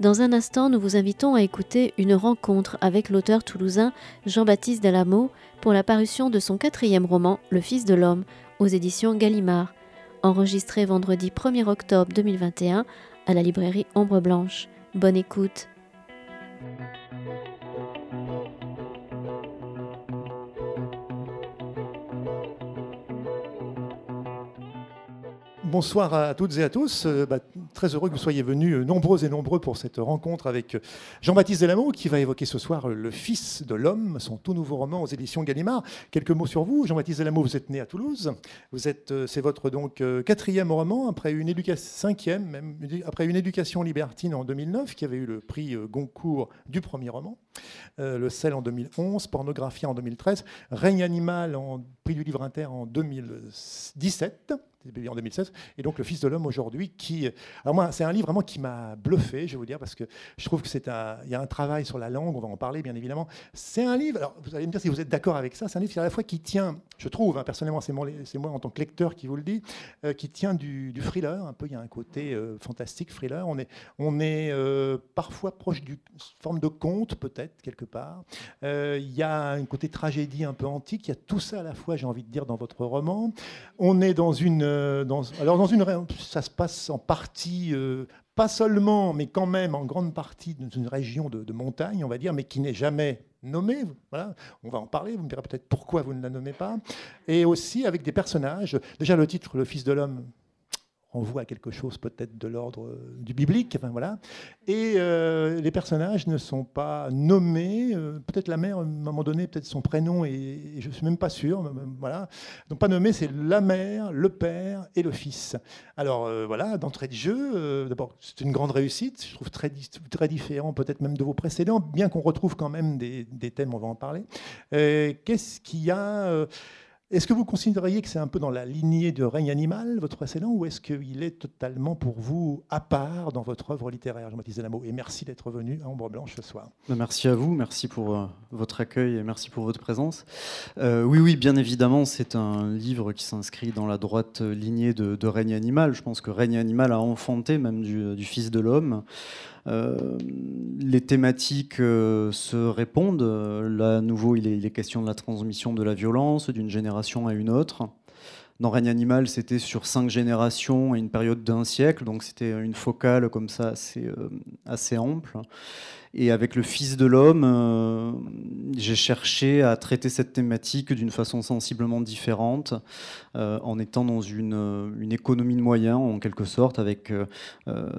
Dans un instant, nous vous invitons à écouter une rencontre avec l'auteur toulousain Jean-Baptiste Delamo pour la parution de son quatrième roman, Le Fils de l'Homme, aux éditions Gallimard, enregistré vendredi 1er octobre 2021 à la librairie Ombre Blanche. Bonne écoute. Bonsoir à toutes et à tous. Euh, très heureux que vous soyez venus euh, nombreux et nombreux pour cette rencontre avec euh, Jean-Baptiste Delamo qui va évoquer ce soir Le Fils de l'Homme, son tout nouveau roman aux éditions Gallimard. Quelques mots sur vous. Jean-Baptiste Delamo, vous êtes né à Toulouse. Vous êtes, c'est votre donc quatrième roman après une éducation cinquième, même après une éducation libertine en 2009 qui avait eu le prix Goncourt du premier roman. Le sel en 2011, Pornographie en 2013, Règne animal en prix du livre inter en 2017 en 2016. Et donc, Le Fils de l'homme aujourd'hui, qui. Alors, moi, c'est un livre vraiment qui m'a bluffé, je vais vous dire, parce que je trouve que c'est un. Il y a un travail sur la langue, on va en parler, bien évidemment. C'est un livre, alors vous allez me dire si vous êtes d'accord avec ça, c'est un livre qui, à la fois, qui tient, je trouve, hein, personnellement, c'est moi, en tant que lecteur qui vous le dit, euh, qui tient du, thriller, un peu, il y a un côté euh, fantastique, thriller. On est, on est euh, parfois proche d'une forme de conte, peut-être, quelque part. il y a un côté tragédie un peu antique, il y a tout ça à la fois, j'ai envie de dire, dans votre roman. On est dans une alors dans une, ça se passe en partie, euh, pas seulement, mais quand même en grande partie dans une région de, montagne, on va dire, mais qui n'est jamais nommée. Voilà, on va en parler. Vous me direz peut-être pourquoi vous ne la nommez pas. Et aussi avec des personnages. Déjà le titre, le Fils de l'homme, on voit quelque chose peut-être de l'ordre euh, du biblique. Enfin, voilà. Et euh, les personnages ne sont pas nommés. Euh, peut-être la mère, à un moment donné, peut-être son prénom, et, je ne suis même pas sûr. Voilà. Donc pas nommé, c'est la mère, le père et le fils. Alors voilà, d'entrée de jeu, d'abord, c'est une grande réussite. Je trouve très, différent peut-être même de vos précédents, bien qu'on retrouve quand même des, thèmes, on va en parler. Qu'est-ce qu'il y a est-ce que vous considériez que c'est un peu dans la lignée de Règne animal, votre précédent, ou est-ce qu'il est totalement pour vous à part dans votre œuvre littéraire, Jean-Baptiste Delamo Et merci d'être venu à Ombre Blanche ce soir. Ben, merci à vous, merci pour euh, votre accueil et merci pour votre présence. Euh, oui, oui, bien évidemment, c'est un livre qui s'inscrit dans la droite lignée de, Règne animal. Je pense que Règne animal a enfanté même du Fils de l'homme. Euh, les thématiques euh, se répondent. Là, à nouveau, il est, question de la transmission de la violence d'une génération à une autre. Dans Règne animal, c'était sur cinq générations et une période d'un siècle, donc c'était une focale comme ça assez, euh, assez ample. Et avec le Fils de l'homme, euh, j'ai cherché à traiter cette thématique d'une façon sensiblement différente, euh, en étant dans une, une, économie de moyens, en quelque sorte, avec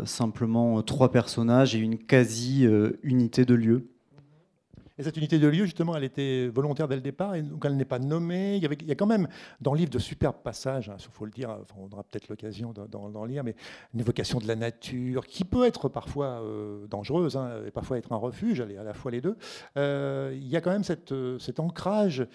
simplement trois personnages et une quasi-unité de lieu. Et cette unité de lieu, justement, elle était volontaire dès le départ, et donc elle n'est pas nommée. Il y, il a quand même dans le livre de superbes passages, il hein, faut le dire, on aura peut-être l'occasion d'en lire, mais une évocation de la nature, qui peut être parfois euh, dangereuse, hein, et parfois être un refuge, à la fois les deux. Euh, il y a quand même cette, euh, cet ancrage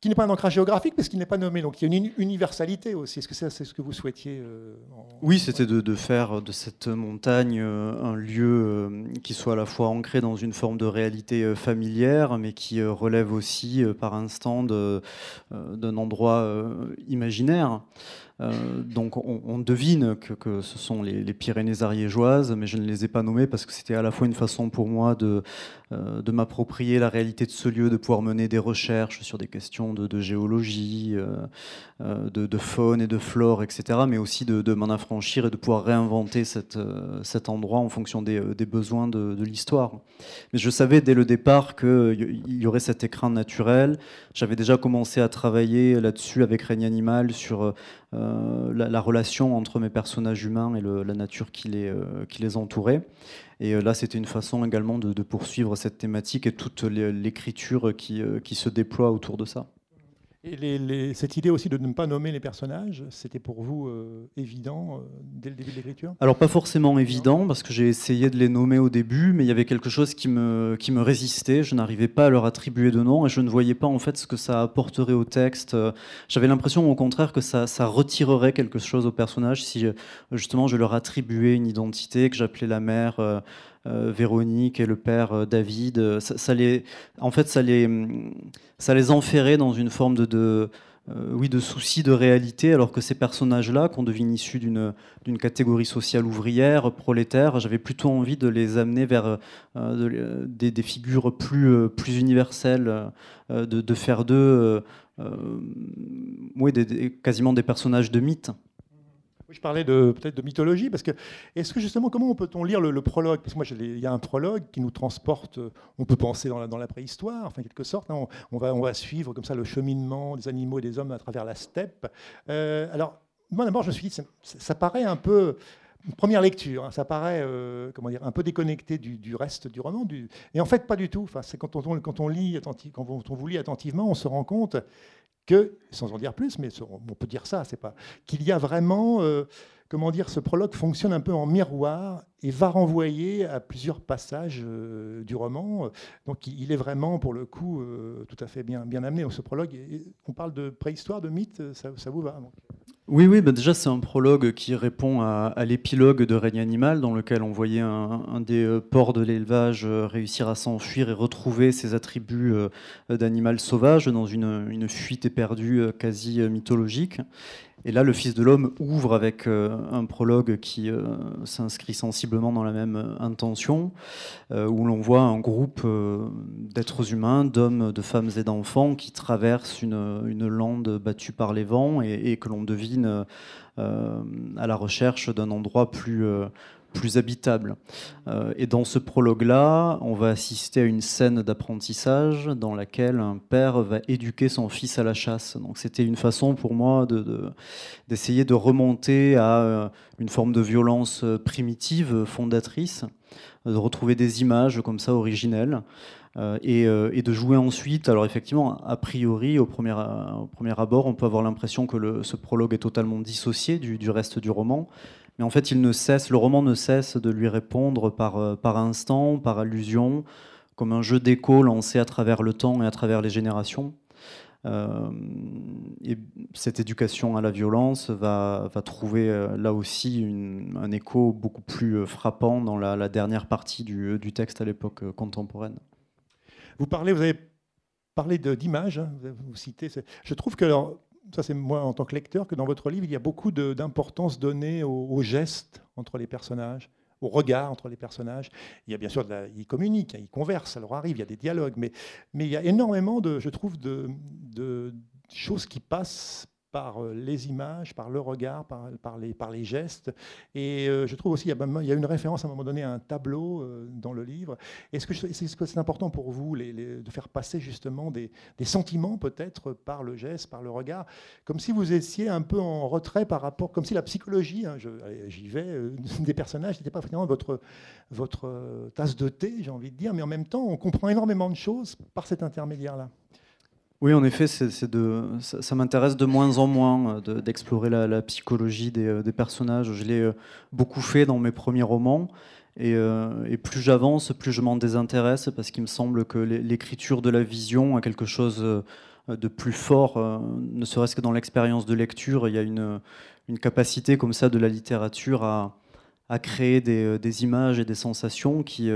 qui n'est pas un ancrage géographique parce qu'il n'est pas nommé. Donc il y a une universalité aussi. Est-ce que c'est ce que vous souhaitiez euh, Oui, c'était de, faire de cette montagne euh, un lieu euh, qui soit à la fois ancré dans une forme de réalité familière, mais qui relève aussi par instant d'un endroit imaginaire. Euh, donc on, devine que, ce sont les, Pyrénées ariégeoises, mais je ne les ai pas nommées parce que c'était à la fois une façon pour moi de, euh, de m'approprier la réalité de ce lieu, de pouvoir mener des recherches sur des questions de, géologie, euh, de, faune et de flore, etc., mais aussi de, m'en affranchir et de pouvoir réinventer cette, cet endroit en fonction des, besoins de, l'histoire. Mais je savais dès le départ qu'il y aurait cet écran naturel. J'avais déjà commencé à travailler là-dessus avec Règne Animal sur euh, la, relation entre mes personnages humains et la nature qui les, euh, entourait. Et euh, là, c'était une façon également de, poursuivre cette thématique et toute l'écriture qui se déploie autour de ça. Et cette idée aussi de ne pas nommer les personnages, c'était pour vous euh, évident euh, dès le début de l'écriture? Alors pas forcément évident, parce que j'ai essayé de les nommer au début, mais il y avait quelque chose qui me, qui me résistait. Je n'arrivais pas à leur attribuer de nom et je ne voyais pas en fait ce que ça apporterait au texte. J'avais l'impression au contraire que ça, ça, retirerait quelque chose aux personnages si justement je leur attribuais une identité, que j'appelais la mère. Euh, Véronique et le père euh, David. Ça, les, en fait, ça les, ça les enferrait dans une forme de, oui, de soucis de réalité, alors que ces personnages-là, qu'on devine issus d'une catégorie sociale ouvrière, prolétaire, j'avais plutôt envie de les amener vers des, figures plus, plus universelles, de, faire d'eux oui, quasiment des personnages de mythe je parlais peut-être de mythologie, parce que est-ce que justement, comment peut-on lire le, prologue? Parce que moi, il y a un prologue qui nous transporte, on peut penser dans la, préhistoire, enfin, quelque sorte. Hein. on, va, on va suivre comme ça le cheminement des animaux et des hommes à travers la steppe. Euh, alors, moi d'abord, je me suis dit, ça, paraît un peu première lecture, hein, ça paraît euh, comment dire, un peu déconnecté du, reste du roman. Et en fait, pas du tout. Enfin, quand on, quand on lit quand on vous lit attentivement, on se rend compte que, sans en dire plus, mais on peut dire ça, c'est pas qu'il y a vraiment, euh, comment dire, ce prologue fonctionne un peu en miroir et va renvoyer à plusieurs passages euh, du roman. Donc il est vraiment, pour le coup, euh, tout à fait bien, bien amené. Ce prologue, on parle de préhistoire, de mythe, ça, vous va Oui, oui, bah déjà c'est un prologue qui répond à, l'épilogue de Règne animal, dans lequel on voyait un, des porcs de l'élevage réussir à s'enfuir et retrouver ses attributs d'animal sauvage dans une, fuite éperdue quasi mythologique. Et là, le Fils de l'homme ouvre avec euh, un prologue qui euh, s'inscrit sensiblement dans la même euh, intention, où l'on voit un groupe d'êtres humains, d'hommes, de femmes et d'enfants qui traversent une, lande battue par les vents et que l'on devine à la recherche d'un endroit plus plus habitable. Euh, et dans ce prologue-là, on va assister à une scène d'apprentissage dans laquelle un père va éduquer son fils à la chasse. Donc c'était une façon pour moi d'essayer de, remonter à euh, une forme de violence primitive, fondatrice, de retrouver des images comme ça originelles. Euh, et, de jouer ensuite. Alors effectivement, a priori, au premier, abord, on peut avoir l'impression que ce prologue est totalement dissocié du, reste du roman, mais en fait, il ne cesse, le roman ne cesse de lui répondre par, euh, par instant, par allusion, comme un jeu d'écho lancé à travers le temps et à travers les générations. Euh, et cette éducation à la violence va, va trouver euh, là aussi un écho beaucoup plus frappant dans la, dernière partie du, du texte à l'époque contemporaine. Vous parlez, vous avez parlé d'images, hein, vous citez. Je trouve que ça c'est moi en tant que lecteur, que dans votre livre, il y a beaucoup d'importance donnée aux, gestes entre les personnages, au regard entre les personnages. Il y a bien sûr, ils communiquent, hein, ils conversent, alors arrive, il y a des dialogues, mais, mais il y a énormément, de, je trouve, de choses qui passent par euh, les images, par le regard, par, les, gestes. Et euh, je trouve aussi qu'il y, a une référence à un moment donné à un tableau euh, dans le livre. Est-ce que c'est important pour vous de faire passer justement des, sentiments peut-être par le geste, par le regard, comme si vous étiez un peu en retrait par rapport, comme si la psychologie, hein, j'y vais, des personnages n'était pas finalement votre tasse de thé, j'ai envie de dire, mais en même temps, on comprend énormément de choses par cet intermédiaire-là. Oui, en effet, ça, m'intéresse de moins en moins euh, d'explorer la, psychologie euh, des, personnages. Je l'ai euh, beaucoup fait dans mes premiers romans. Et, plus j'avance, plus je m'en désintéresse parce qu'il me semble que l'écriture de la vision a quelque chose de plus fort, ne serait-ce que dans l'expérience de lecture. Il y a une, capacité comme ça de la littérature à, créer des, des, images et des sensations qui,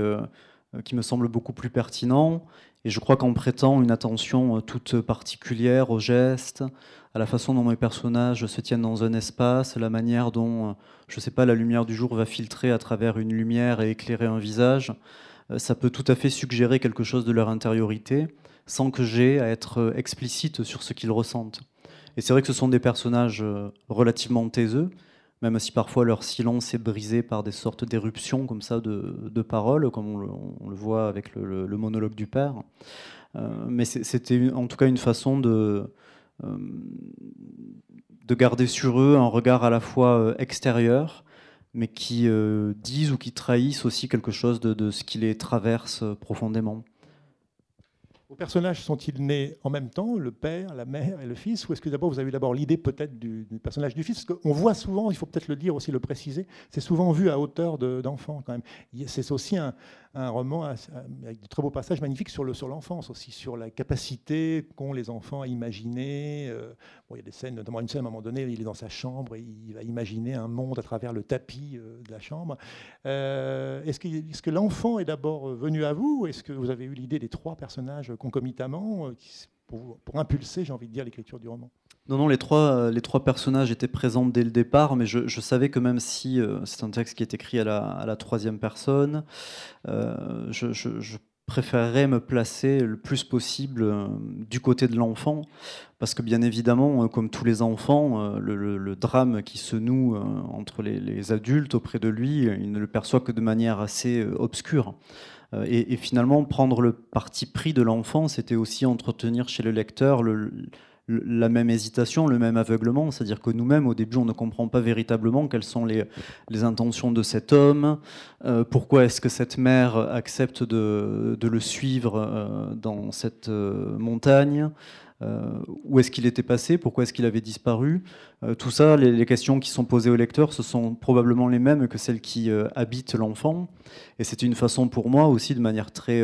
qui me semblent beaucoup plus pertinents et je crois qu'en prêtant une attention euh, toute particulière aux gestes, à la façon dont mes personnages se tiennent dans un espace, la manière dont, euh, je ne sais pas, la lumière du jour va filtrer à travers une lumière et éclairer un visage, euh, ça peut tout à fait suggérer quelque chose de leur intériorité, sans que j'aie à être explicite sur ce qu'ils ressentent. Et c'est vrai que ce sont des personnages relativement taiseux, même si parfois leur silence est brisé par des sortes d'éruptions comme ça de, paroles, comme on le, voit avec le, monologue du père. Euh, mais c'était en tout cas une façon de, euh, de garder sur eux un regard à la fois euh, extérieur, mais qui disent ou qui trahissent aussi quelque chose de, de ce qui les traverse profondément. Vos personnages sont-ils nés en même temps, le père, la mère et le fils Ou est-ce que d'abord vous avez d'abord l'idée peut-être du, personnage du fils? Parce qu'on voit souvent, il faut peut-être le dire aussi, le préciser, c'est souvent vu à hauteur d'enfant quand même. C'est aussi un, un roman avec de très beaux passages magnifiques sur l'enfance aussi, sur la capacité qu'ont les enfants à imaginer. Euh, bon, il y a des scènes, notamment une scène à un moment donné, il est dans sa chambre et il va imaginer un monde à travers le tapis euh, de la chambre. Euh, est-ce que, l'enfant est d'abord venu à vous ou est-ce que vous avez eu l'idée des trois personnages concomitamment pour, pour impulser, j'ai envie de dire, l'écriture du roman? Non, non, les trois, les trois personnages étaient présents dès le départ, mais je, savais que même si c'est un texte qui est écrit à la, troisième personne, je, je, préférerais me placer le plus possible euh, du côté de l'enfant, parce que bien évidemment, euh, comme tous les enfants, euh, le, drame qui se noue entre les, adultes auprès de lui, il ne le perçoit que de manière assez obscure. Et, et, finalement, prendre le parti pris de l'enfant, c'était aussi entretenir chez le lecteur le, la même hésitation, le même aveuglement, c'est-à-dire que nous-mêmes, au début, on ne comprend pas véritablement quelles sont les, intentions de cet homme, euh, pourquoi est-ce que cette mère accepte de, le suivre euh, dans cette euh, montagne, où est-ce qu'il était passé, pourquoi est-ce qu'il avait disparu? tout ça, les, questions qui sont posées au lecteur, ce sont probablement les mêmes que celles qui habitent l'enfant. Et c'est une façon pour moi aussi, de manière très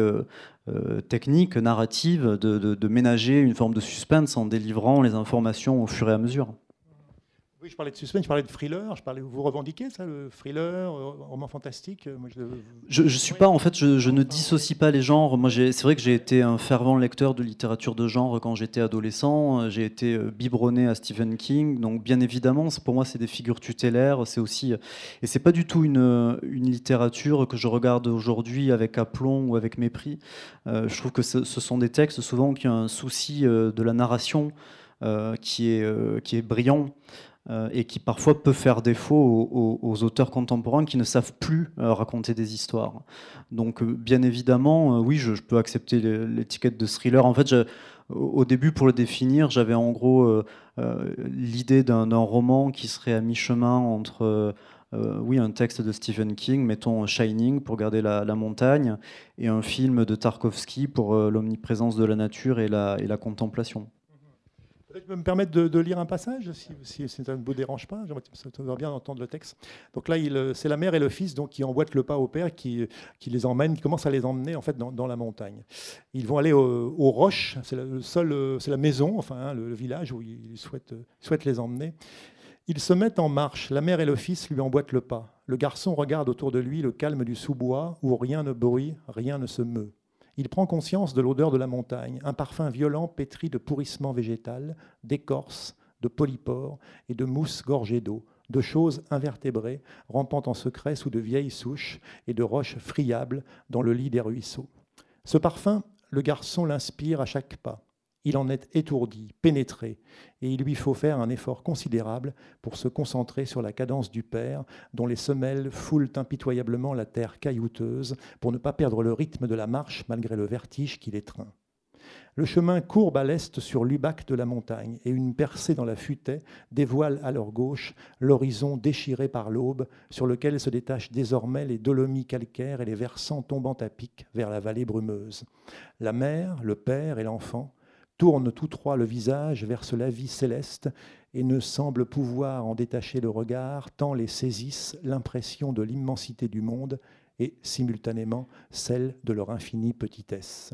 euh, technique, narrative, de, ménager une forme de suspense en délivrant les informations au fur et à mesure. Oui, je parlais de suspense, je parlais de thriller. Je parlais, vous revendiquez ça, le thriller, euh, roman fantastique Je ne suis pas, en fait, je, ne dissocie pas les genres. Moi, c'est vrai que j'ai été un fervent lecteur de littérature de genre quand j'étais adolescent. J'ai été euh, biberonné à Stephen King. Donc, bien évidemment, pour moi, c'est des figures tutélaires. C'est aussi, et c'est pas du tout une, littérature que je regarde aujourd'hui avec aplomb ou avec mépris. Euh, je trouve que ce, sont des textes souvent qui ont un souci de la narration. qui, est, qui est brillant. Euh, et qui parfois peut faire défaut aux, auteurs contemporains qui ne savent plus euh, raconter des histoires. Donc, euh, bien évidemment, oui, je, peux accepter l'étiquette de thriller. En fait, au début, pour le définir, j'avais en gros l'idée d'un roman qui serait à mi-chemin entre oui, un texte de Stephen King, mettons Shining pour garder la, montagne, et un film de Tarkovsky pour l'omniprésence de la nature et la, et la contemplation. Je peux me permettre de, lire un passage, si, ça ne vous dérange pas. Ça va bien entendre le texte. Donc là, c'est la mère et le fils donc, qui emboîtent le pas au père, qui, les emmènent, qui commencent à les emmener en fait dans, la montagne. Ils vont aller aux roches. C'est la maison, enfin hein, le, village où ils souhaitent, souhaitent les emmener. Ils se mettent en marche. La mère et le fils lui emboîtent le pas. Le garçon regarde autour de lui le calme du sous-bois où rien ne bruit, rien ne se meut. Il prend conscience de l'odeur de la montagne, un parfum violent pétri de pourrissement végétal, d'écorce, de polypores et de mousse gorgée d'eau, de choses invertébrées rampant en secret sous de vieilles souches et de roches friables dans le lit des ruisseaux. Ce parfum, le garçon l'inspire à chaque pas il en est étourdi, pénétré, et il lui faut faire un effort considérable pour se concentrer sur la cadence du père, dont les semelles foulent impitoyablement la terre caillouteuse, pour ne pas perdre le rythme de la marche malgré le vertige qui l'étreint. Le chemin courbe à l'est sur l'ubac de la montagne, et une percée dans la futaie dévoile à leur gauche l'horizon déchiré par l'aube, sur lequel se détachent désormais les dolomies calcaires et les versants tombant à pic vers la vallée brumeuse. La mère, le père et l'enfant tournent tous trois le visage vers ce vie céleste et ne semblent pouvoir en détacher le regard, tant les saisissent l'impression de l'immensité du monde et simultanément celle de leur infinie petitesse.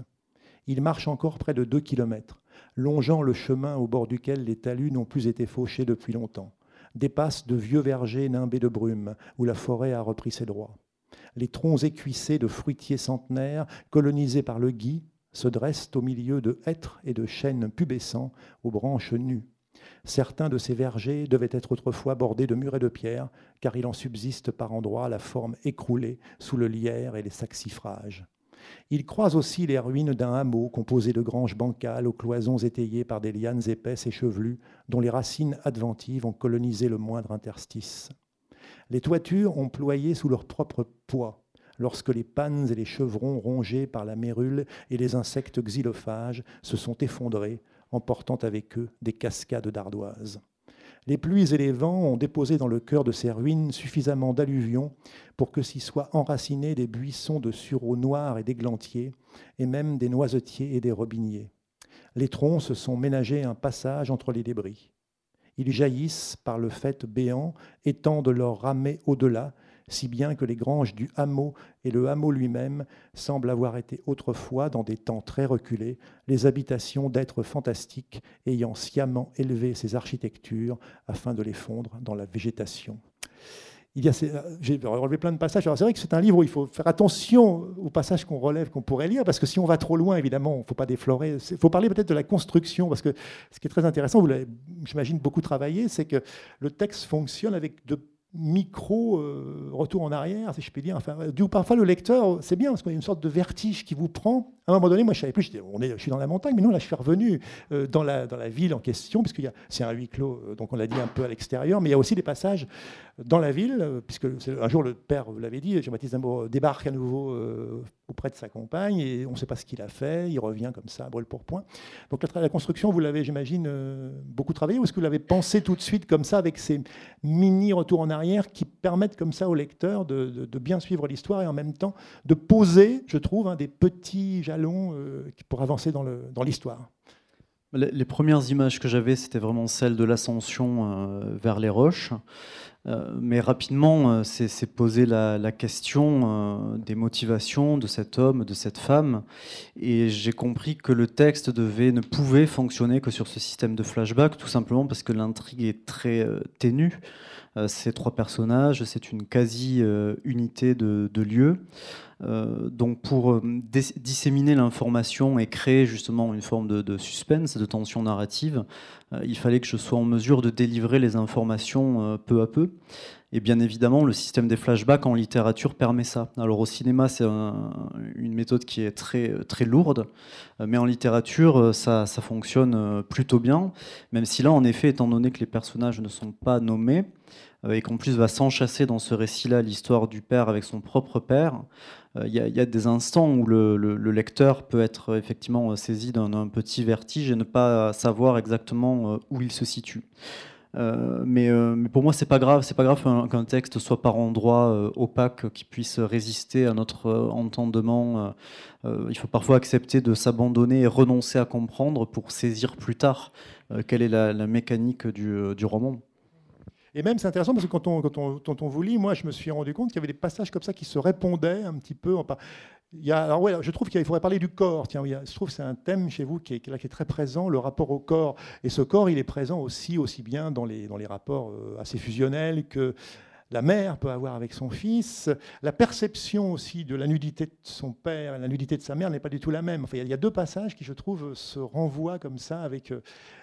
Ils marchent encore près de deux kilomètres, longeant le chemin au bord duquel les talus n'ont plus été fauchés depuis longtemps, dépassent de vieux vergers nimbés de brume, où la forêt a repris ses droits. Les troncs écuissés de fruitiers centenaires, colonisés par le gui, se dressent au milieu de hêtres et de chênes pubescents aux branches nues. Certains de ces vergers devaient être autrefois bordés de murets de pierre, car il en subsiste par endroits la forme écroulée sous le lierre et les saxifrages. Ils croisent aussi les ruines d'un hameau composé de granges bancales aux cloisons étayées par des lianes épaisses et chevelues, dont les racines adventives ont colonisé le moindre interstice. Les toitures ont ployé sous leur propre poids, lorsque les pannes et les chevrons rongés par la mérule et les insectes xylophages se sont effondrés, emportant avec eux des cascades d'ardoises. Les pluies et les vents ont déposé dans le cœur de ces ruines suffisamment d'alluvions pour que s'y soient enracinés des buissons de sureaux noirs et d'églantiers, et même des noisetiers et des robiniers. Les troncs se sont ménagés un passage entre les débris. Ils jaillissent par le fait béant, étendent leur ramée au-delà, si bien que les granges du hameau et le hameau lui-même semblent avoir été autrefois, dans des temps très reculés, les habitations d'êtres fantastiques ayant sciemment élevé ces architectures afin de les fondre dans la végétation. il y a, j'ai relevé plein de passages. C'est vrai que c'est un livre où il faut faire attention aux passages qu'on relève, qu'on pourrait lire, parce que si on va trop loin, évidemment, il ne faut pas déflorer. Il faut parler peut-être de la construction, parce que ce qui est très intéressant, vous l'avez, j'imagine, beaucoup travaillé, c'est que le texte fonctionne avec de micro euh, retour en arrière, si je puis dire. Enfin, du parfois le lecteur, c'est bien parce qu'il y a une sorte de vertige qui vous prend. À un moment donné, moi je savais plus, on est, je suis dans la montagne, mais non, là je suis revenu euh, dans, la, dans la ville en question, puisque c'est un huis clos, euh, donc on l'a dit un peu à l'extérieur, mais il y a aussi des passages dans la ville, puisque un jour le père, vous l'avez dit, Jean-Baptiste Amour débarque à nouveau auprès de sa compagne et on ne sait pas ce qu'il a fait, il revient comme ça, brûle pour point. Donc la, construction, vous l'avez, j'imagine, beaucoup travaillé, ou est-ce que vous l'avez pensé tout de suite comme ça, avec ces mini retours en arrière qui permettent comme ça au lecteur de, bien suivre l'histoire et en même temps de poser, je trouve, des petits jalons euh, pour avancer dans l'histoire? Les premières images que j'avais, c'était vraiment celles de l'ascension euh, vers les roches. Euh, mais rapidement, c'est posé la, la question des motivations de cet homme, de cette femme. Et j'ai compris que le texte devait, ne pouvait fonctionner que sur ce système de flashback, tout simplement parce que l'intrigue est très ténue. Euh, ces trois personnages, c'est une quasi-unité de, lieu. Euh, donc pour euh, disséminer l'information et créer justement une forme de, suspense, de tension narrative, il fallait que je sois en mesure de délivrer les informations peu à peu. Et bien évidemment, le système des flashbacks en littérature permet ça. Alors au cinéma, c'est une méthode qui est très, très lourde, mais en littérature, ça, ça, fonctionne plutôt bien, même si là, en effet, étant donné que les personnages ne sont pas nommés, euh, et qu'en plus va s'enchasser dans ce récit-là l'histoire du père avec son propre père, euh, il y, a des instants où le, lecteur peut être effectivement saisi d'un petit vertige et ne pas savoir exactement euh, où il se situe. Mais, mais, pour moi, c'est pas grave. C'est pas grave qu'un texte soit par endroits opaque, qui puisse résister à notre entendement. il faut parfois accepter de s'abandonner et renoncer à comprendre pour saisir plus tard quelle est la, mécanique du roman. Et même, c'est intéressant parce que quand on, quand, on, vous lit, moi, je me suis rendu compte qu'il y avait des passages comme ça qui se répondaient un petit peu. Il alors ouais, je trouve qu'il faudrait parler du corps. Tiens, je trouve que c'est un thème chez vous qui est, très présent, le rapport au corps. Et ce corps, il est présent aussi, aussi bien dans les, rapports euh, assez fusionnels que la mère peut avoir avec son fils. La perception aussi de la nudité de son père et la nudité de sa mère n'est pas du tout la même. Enfin, il y a deux passages qui, je trouve, se renvoient comme ça, avec, euh,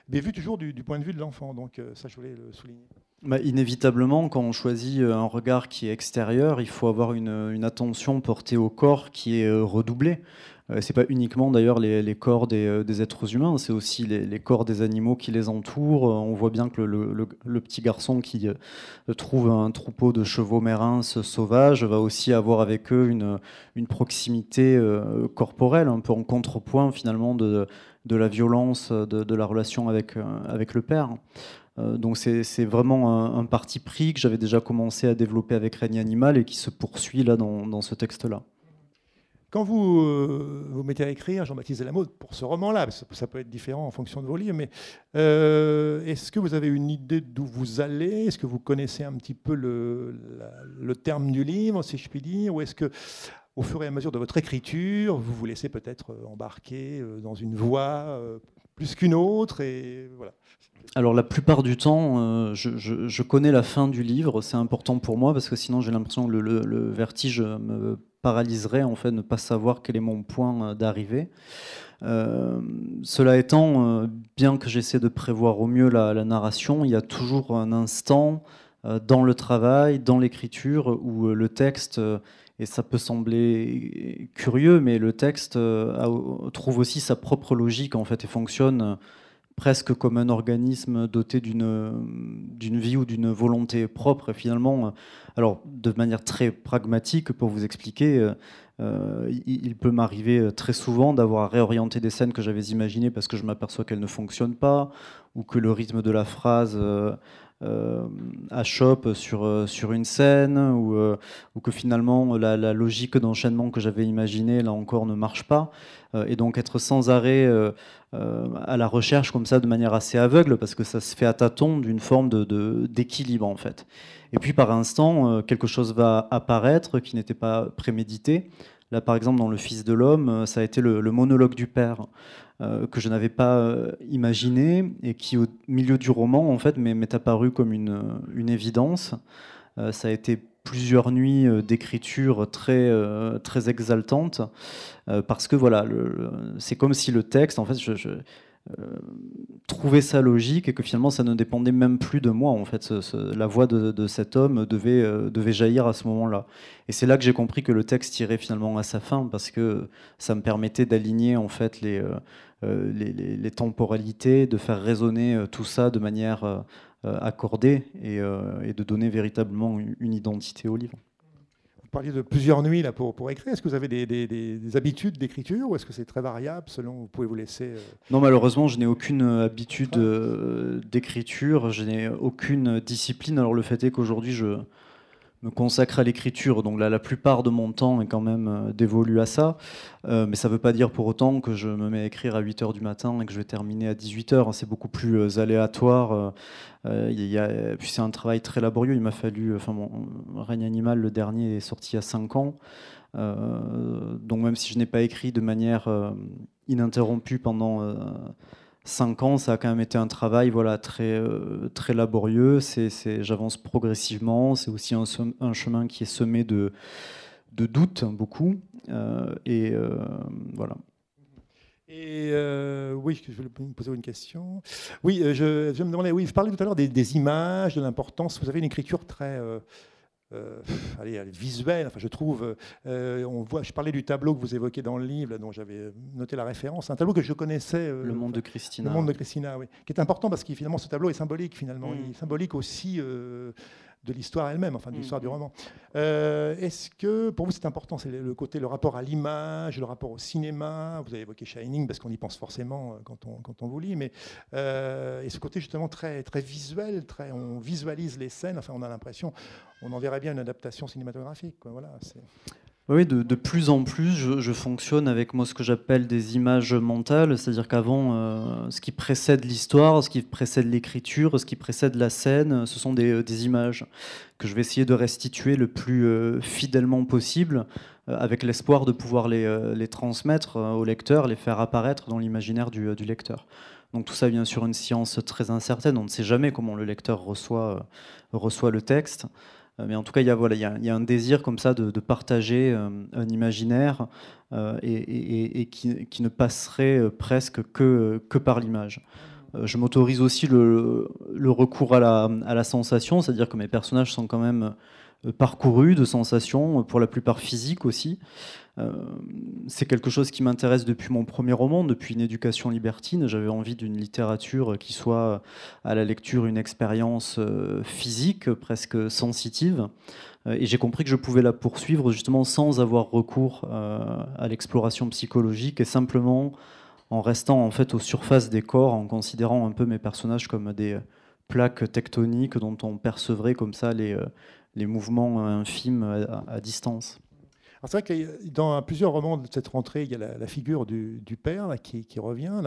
mais vu toujours du, du point de vue de l'enfant. Donc euh, ça, je voulais le souligner. Bah, inévitablement, quand on choisit euh, un regard qui est extérieur, il faut avoir une, attention portée au corps qui est euh, redoublée. Euh, c'est pas uniquement d'ailleurs les, corps des, êtres humains, c'est aussi les, corps des animaux qui les entourent. On voit bien que le, petit garçon qui trouve un troupeau de chevaux mérins sauvages va aussi avoir avec eux une, proximité corporelle, un peu en contrepoint finalement de, de la violence de, de la relation avec, avec le père. Euh, donc c'est vraiment un, parti pris que j'avais déjà commencé à développer avec Règne Animal et qui se poursuit là dans, ce texte-là. Quand vous euh, vous mettez à écrire, Jean-Baptiste Delamode, pour ce roman-là, ça, peut être différent en fonction de vos livres, mais euh, est-ce que vous avez une idée d'où vous allez? Est-ce que vous connaissez un petit peu le, le, terme du livre, si je puis dire? Ou est-ce que, au fur et à mesure de votre écriture, vous vous laissez peut-être embarquer dans une voie plus qu'une autre et voilà alors la plupart du temps, euh, je, connais la fin du livre, c'est important pour moi parce que sinon j'ai l'impression que le, vertige me paralyserait en fait, ne pas savoir quel est mon point euh, d'arrivée. Euh, cela étant, bien que j'essaie de prévoir au mieux la, narration, il y a toujours un instant dans le travail, dans l'écriture, où le texte, et ça peut sembler curieux, mais le texte trouve aussi sa propre logique en fait et fonctionne presque comme un organisme doté d'une vie ou d'une volonté propre. Et finalement, alors de manière très pragmatique, pour vous expliquer, euh, euh, il, peut m'arriver très souvent d'avoir réorienté des scènes que j'avais imaginées parce que je m'aperçois qu'elles ne fonctionnent pas, ou que le rythme de la phrase euh, euh, achoppe sur, sur une scène, ou, ou que finalement la, logique d'enchaînement que j'avais imaginée, là encore, ne marche pas. et donc être sans arrêt euh, à la recherche comme ça de manière assez aveugle parce que ça se fait à tâtons d'une forme d'équilibre de, en fait. Et puis par instant, euh, quelque chose va apparaître qui n'était pas prémédité. Là, par exemple, dans Le Fils de l'homme, euh, ça a été le, monologue du père que je n'avais pas imaginé et qui, au milieu du roman, en fait, m'est apparu comme une, une évidence. ça a été plusieurs nuits d'écriture très, très exaltantes, parce que voilà, c'est comme si le texte, en fait, je euh, trouver sa logique et que finalement ça ne dépendait même plus de moi en fait. La voix de, cet homme devait, euh, devait jaillir à ce moment-là. Et c'est là que j'ai compris que le texte tirait finalement à sa fin parce que ça me permettait d'aligner en fait les, euh, les, temporalités de faire résonner tout ça de manière accordée et de donner véritablement une identité au livre parliez de plusieurs nuits là, pour, pour écrire. Est-ce que vous avez des, des, habitudes d'écriture ou est-ce que c'est très variable selon Vous pouvez vous laisser. Euh, non, malheureusement, je n'ai aucune habitude euh, d'écriture, je n'ai aucune discipline. Alors le fait est qu'aujourd'hui, je me consacre à l'écriture, donc là, la plupart de mon temps est quand même euh, dévolu à ça. mais ça ne veut pas dire pour autant que je me mets à écrire à 8 h du matin et que je vais terminer à 18 h. C'est beaucoup plus aléatoire. Euh, puis c'est un travail très laborieux. Il m'a fallu, enfin, mon règne animal, le dernier, est sorti y a 5 ans. Euh, donc même si je n'ai pas écrit de manière euh, ininterrompue pendant 5 ans, ça a quand même été un travail voilà, très, très laborieux. J'avance progressivement. C'est aussi un, chemin qui est semé de, de doutes, beaucoup. et voilà. Et euh, oui, je voulais vous poser une question. Oui, euh, je, me demandais, oui, vous parlez tout à l'heure des, images, de l'importance. Vous avez une écriture très euh, allez, visuelle, enfin, je trouve. on voit, je parlais du tableau que vous évoquez dans le livre, dont j'avais noté la référence. Un tableau que je connaissais. le monde de Christina. Le monde de Christina, oui. Qui est important parce que finalement, ce tableau est symbolique, finalement. Mm. Il est symbolique aussi de l'histoire elle-même, enfin de l'histoire du mm. roman. Euh, est-ce que pour vous c'est important, c'est le côté, le rapport à l'image, le rapport au cinéma? Vous avez évoqué Shining parce qu'on y pense forcément euh, quand on, quand on vous lit, mais euh, et ce côté justement très, très visuel, très, on visualise les scènes, enfin on a l'impression, on en verrait bien une adaptation cinématographique. Quoi, voilà, oui, de, plus en plus, je, fonctionne avec moi ce que j'appelle des images mentales, c'est-à-dire qu'avant, euh, ce qui précède l'histoire, ce qui précède l'écriture, ce qui précède la scène, ce sont des, des, images que je vais essayer de restituer le plus euh, fidèlement possible, euh, avec l'espoir de pouvoir les, transmettre au lecteur, les faire apparaître dans l'imaginaire du, lecteur. Donc tout ça, bien sûr, une science très incertaine. On ne sait jamais comment le lecteur reçoit le texte. Euh, mais en tout cas, il y a, voilà, il y a, un désir comme ça de, partager euh, un imaginaire euh, et, qui, ne passerait presque que, que par l'image. Je m'autorise aussi le, recours à la, à la sensation, c'est-à-dire que mes personnages sont quand même parcourus de sensations, pour la plupart physiques aussi. Euh, c'est quelque chose qui m'intéresse depuis mon premier roman, depuis une éducation libertine. J'avais envie d'une littérature qui soit à la lecture une expérience euh, physique, presque sensitive. Euh, et j'ai compris que je pouvais la poursuivre justement sans avoir recours à l'exploration psychologique et simplement en restant en fait aux surfaces des corps, en considérant un peu mes personnages comme des plaques tectoniques dont on percevrait comme ça les mouvements infimes à distance. C'est vrai que dans plusieurs romans de cette rentrée, il y a la, figure du, père qui, revient.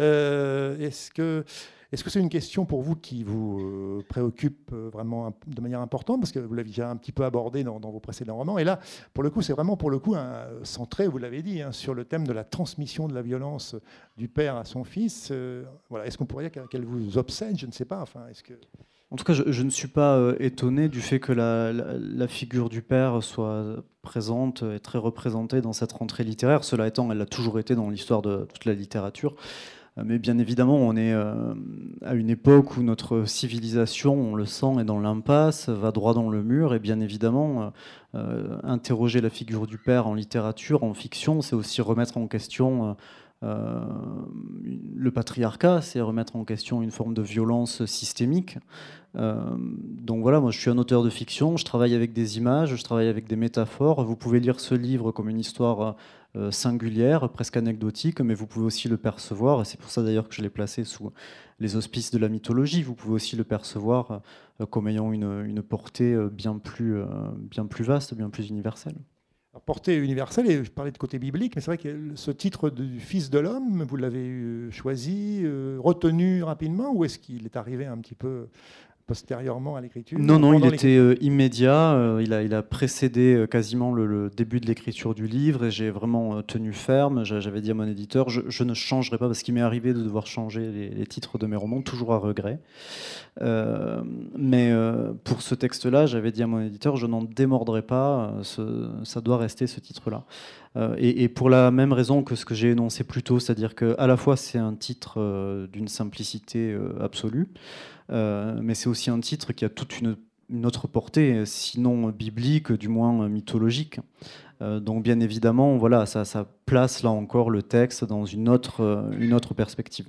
Euh, est-ce que c'est une question pour vous qui vous euh, préoccupe euh, vraiment de manière importante? Parce que vous l'avez déjà un petit peu abordé dans, vos précédents romans. Et là, pour le coup, c'est vraiment pour le coup centré, vous l'avez dit, hein, sur le thème de la transmission de la violence du père à son fils. voilà. Est-ce qu'on pourrait dire qu'elle vous obsède? Je ne sais pas. Enfin, est-ce que... En tout cas, je, ne suis pas euh, étonné du fait que la, figure du père soit présente et très représentée dans cette rentrée littéraire. Cela étant, elle a toujours été dans l'histoire de toute la littérature. Euh, mais bien évidemment, on est euh, à une époque où notre civilisation, on le sent, est dans l'impasse, va droit dans le mur. Et bien évidemment, interroger la figure du père en littérature, en fiction, c'est aussi remettre en question le patriarcat, c'est remettre en question une forme de violence systémique. Euh, donc voilà, moi je suis un auteur de fiction, je travaille avec des images, je travaille avec des métaphores. Vous pouvez lire ce livre comme une histoire euh, singulière, presque anecdotique, mais vous pouvez aussi le percevoir, et c'est pour ça d'ailleurs que je l'ai placé sous les auspices de la mythologie, vous pouvez aussi le percevoir comme ayant une, une portée bien plus, bien plus vaste, bien plus universelle portée universelle, et je parlais de côté biblique, mais c'est vrai que ce titre du Fils de l'homme, vous l'avez choisi, euh, retenu rapidement, ou est-ce qu'il est arrivé un petit peu postérieurement à l'écriture Non, non, il était euh, immédiat. Euh, il, a, il a précédé euh, quasiment le, début de l'écriture du livre et j'ai vraiment tenu ferme. J'avais dit à mon éditeur, je, ne changerai pas parce qu'il m'est arrivé de devoir changer les, titres de mes romans, toujours à regret. mais pour ce texte-là, j'avais dit à mon éditeur, je n'en démordrai pas. ça doit rester ce titre-là. Et, et, pour la même raison que ce que j'ai énoncé plus tôt, c'est-à-dire qu'à la fois c'est un titre d'une simplicité absolue. Euh, mais c'est aussi un titre qui a toute une, autre portée, sinon biblique, du moins mythologique. Euh, donc bien évidemment, voilà, ça, ça, place là encore le texte dans une autre, une autre perspective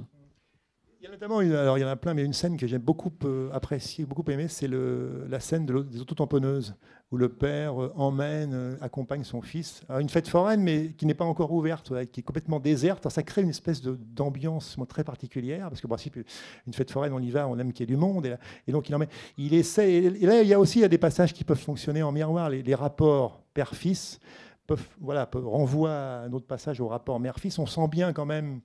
il y en a plein, mais une scène que j'ai beaucoup euh, appréciée, beaucoup aimée, c'est la scène de des autotamponneuses, où le père euh, emmène, euh, accompagne son fils à une fête foraine, mais qui n'est pas encore ouverte, qui est complètement déserte. ça crée une espèce d'ambiance très particulière, parce que, principe, une fête foraine, on y va, on aime qu'il y ait du monde, et, donc il essaie, là, il y a aussi des passages qui peuvent fonctionner en miroir, les rapports père-fils peuvent, voilà, renvoie à un autre passage au rapport mère-fils. On sent bien quand même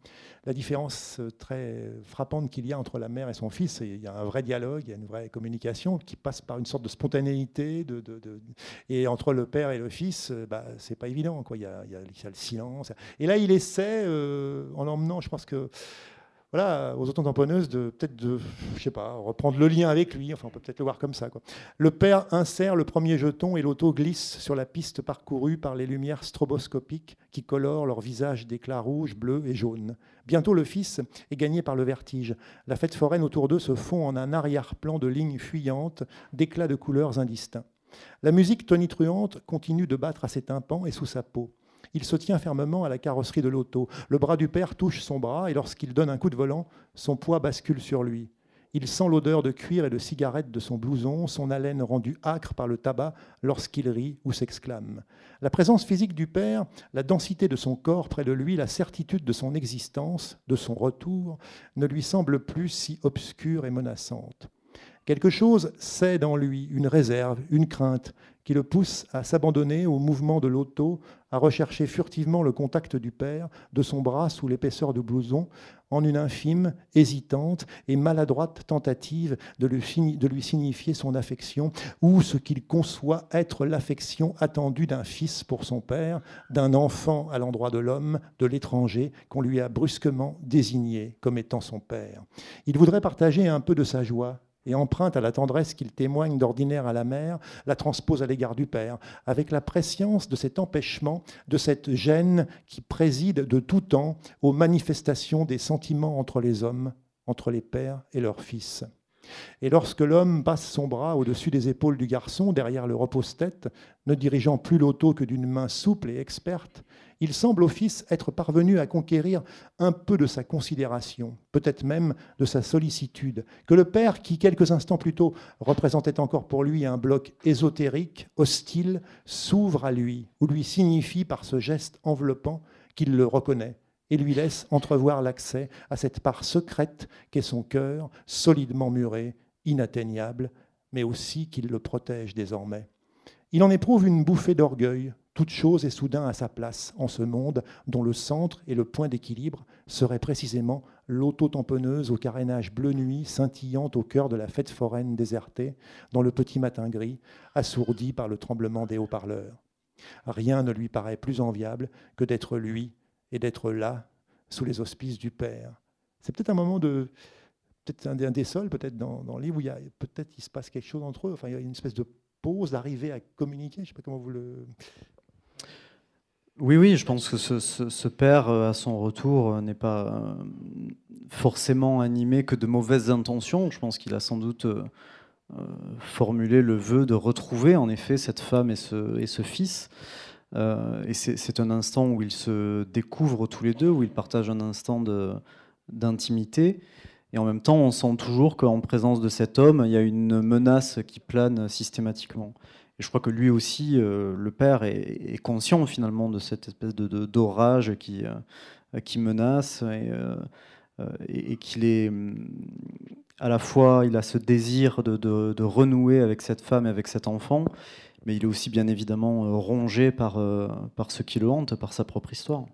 la différence euh, très frappante qu'il y a entre la mère et son fils. il y a un vrai dialogue, il y a une vraie communication qui passe par une sorte de spontanéité. Et entre le père et le fils, euh, bah, c'est pas évident. Quoi. Il, y a, il, y a, le silence. Et là, il essaie, euh, en l'emmenant, je pense que voilà, aux autotamponneuses de peut-être de, reprendre le lien avec lui. Enfin, on peut peut-être le voir comme ça. Le père insère le premier jeton et l'auto glisse sur la piste parcourue par les lumières stroboscopiques qui colorent leur visage d'éclats rouges, bleus et jaunes. Bientôt, le fils est gagné par le vertige. La fête foraine autour d'eux se fond en un arrière-plan de lignes fuyantes, d'éclats de couleurs indistincts. La musique tonitruante continue de battre à ses tympans et sous sa peau. Il se tient fermement à la carrosserie de l'auto. Le bras du père touche son bras et lorsqu'il donne un coup de volant, son poids bascule sur lui. Il sent l'odeur de cuir et de cigarette de son blouson, son haleine rendue âcre par le tabac lorsqu'il rit ou s'exclame. La présence physique du père, la densité de son corps près de lui, la certitude de son existence, de son retour, ne lui semblent plus si obscure et menaçante. Quelque chose cède en lui, une réserve, une crainte, qui le pousse à s'abandonner au mouvement de l'auto, à rechercher furtivement le contact du père, de son bras sous l'épaisseur du blouson, en une infime, hésitante et maladroite tentative de lui, de lui signifier son affection, ou ce qu'il conçoit être l'affection attendue d'un fils pour son père, d'un enfant à l'endroit de l'homme, de l'étranger, qu'on lui a brusquement désigné comme étant son père. Il voudrait partager un peu de sa joie, et emprunte à la tendresse qu'il témoigne d'ordinaire à la mère, la transpose à l'égard du père, avec la prescience de cet empêchement, de cette gêne qui préside de tout temps aux manifestations des sentiments entre les hommes, entre les pères et leurs fils. Et lorsque l'homme passe son bras au-dessus des épaules du garçon, derrière le repose-tête, ne dirigeant plus l'auto que d'une main souple et experte, il semble au fils être parvenu à conquérir un peu de sa considération, peut-être même de sa sollicitude, que le père, qui quelques instants plus tôt représentait encore pour lui un bloc ésotérique, hostile, s'ouvre à lui, ou lui signifie par ce geste enveloppant qu'il le reconnaît et lui laisse entrevoir l'accès à cette part secrète qu'est son cœur, solidement muré, inatteignable, mais aussi qu'il le protège désormais. Il en éprouve une bouffée d'orgueil, toute chose est soudain à sa place en ce monde dont le centre et le point d'équilibre serait précisément l'auto-tamponneuse au carénage bleu nuit scintillant au cœur de la fête foraine désertée, dans le petit matin gris, assourdi par le tremblement des haut-parleurs. Rien ne lui paraît plus enviable que d'être lui et d'être là, sous les auspices du Père. C'est peut-être un moment de. Peut-être un, des sols, peut-être dans, dans, le livre, où peut-être il se passe quelque chose entre eux. Enfin, il y a une espèce de pause, d'arriver à communiquer. Je ne sais pas comment vous le. Oui, oui, je pense que ce, père, euh, à son retour, euh, n'est pas euh, forcément animé que de mauvaises intentions. Je pense qu'il a sans doute formulé le vœu de retrouver en effet cette femme et ce fils. Et c'est un instant où ils se découvrent tous les deux, où ils partagent un instant d'intimité. Et en même temps, on sent toujours qu'en présence de cet homme, il y a une menace qui plane systématiquement je crois que lui aussi, euh, le père, est, conscient finalement de cette espèce d'orage qui, euh, qui menace et, euh, et, qu'il est à la fois, il a ce désir de, renouer avec cette femme et avec cet enfant, mais il est aussi bien évidemment rongé par, par ce qui le hante, par sa propre histoire.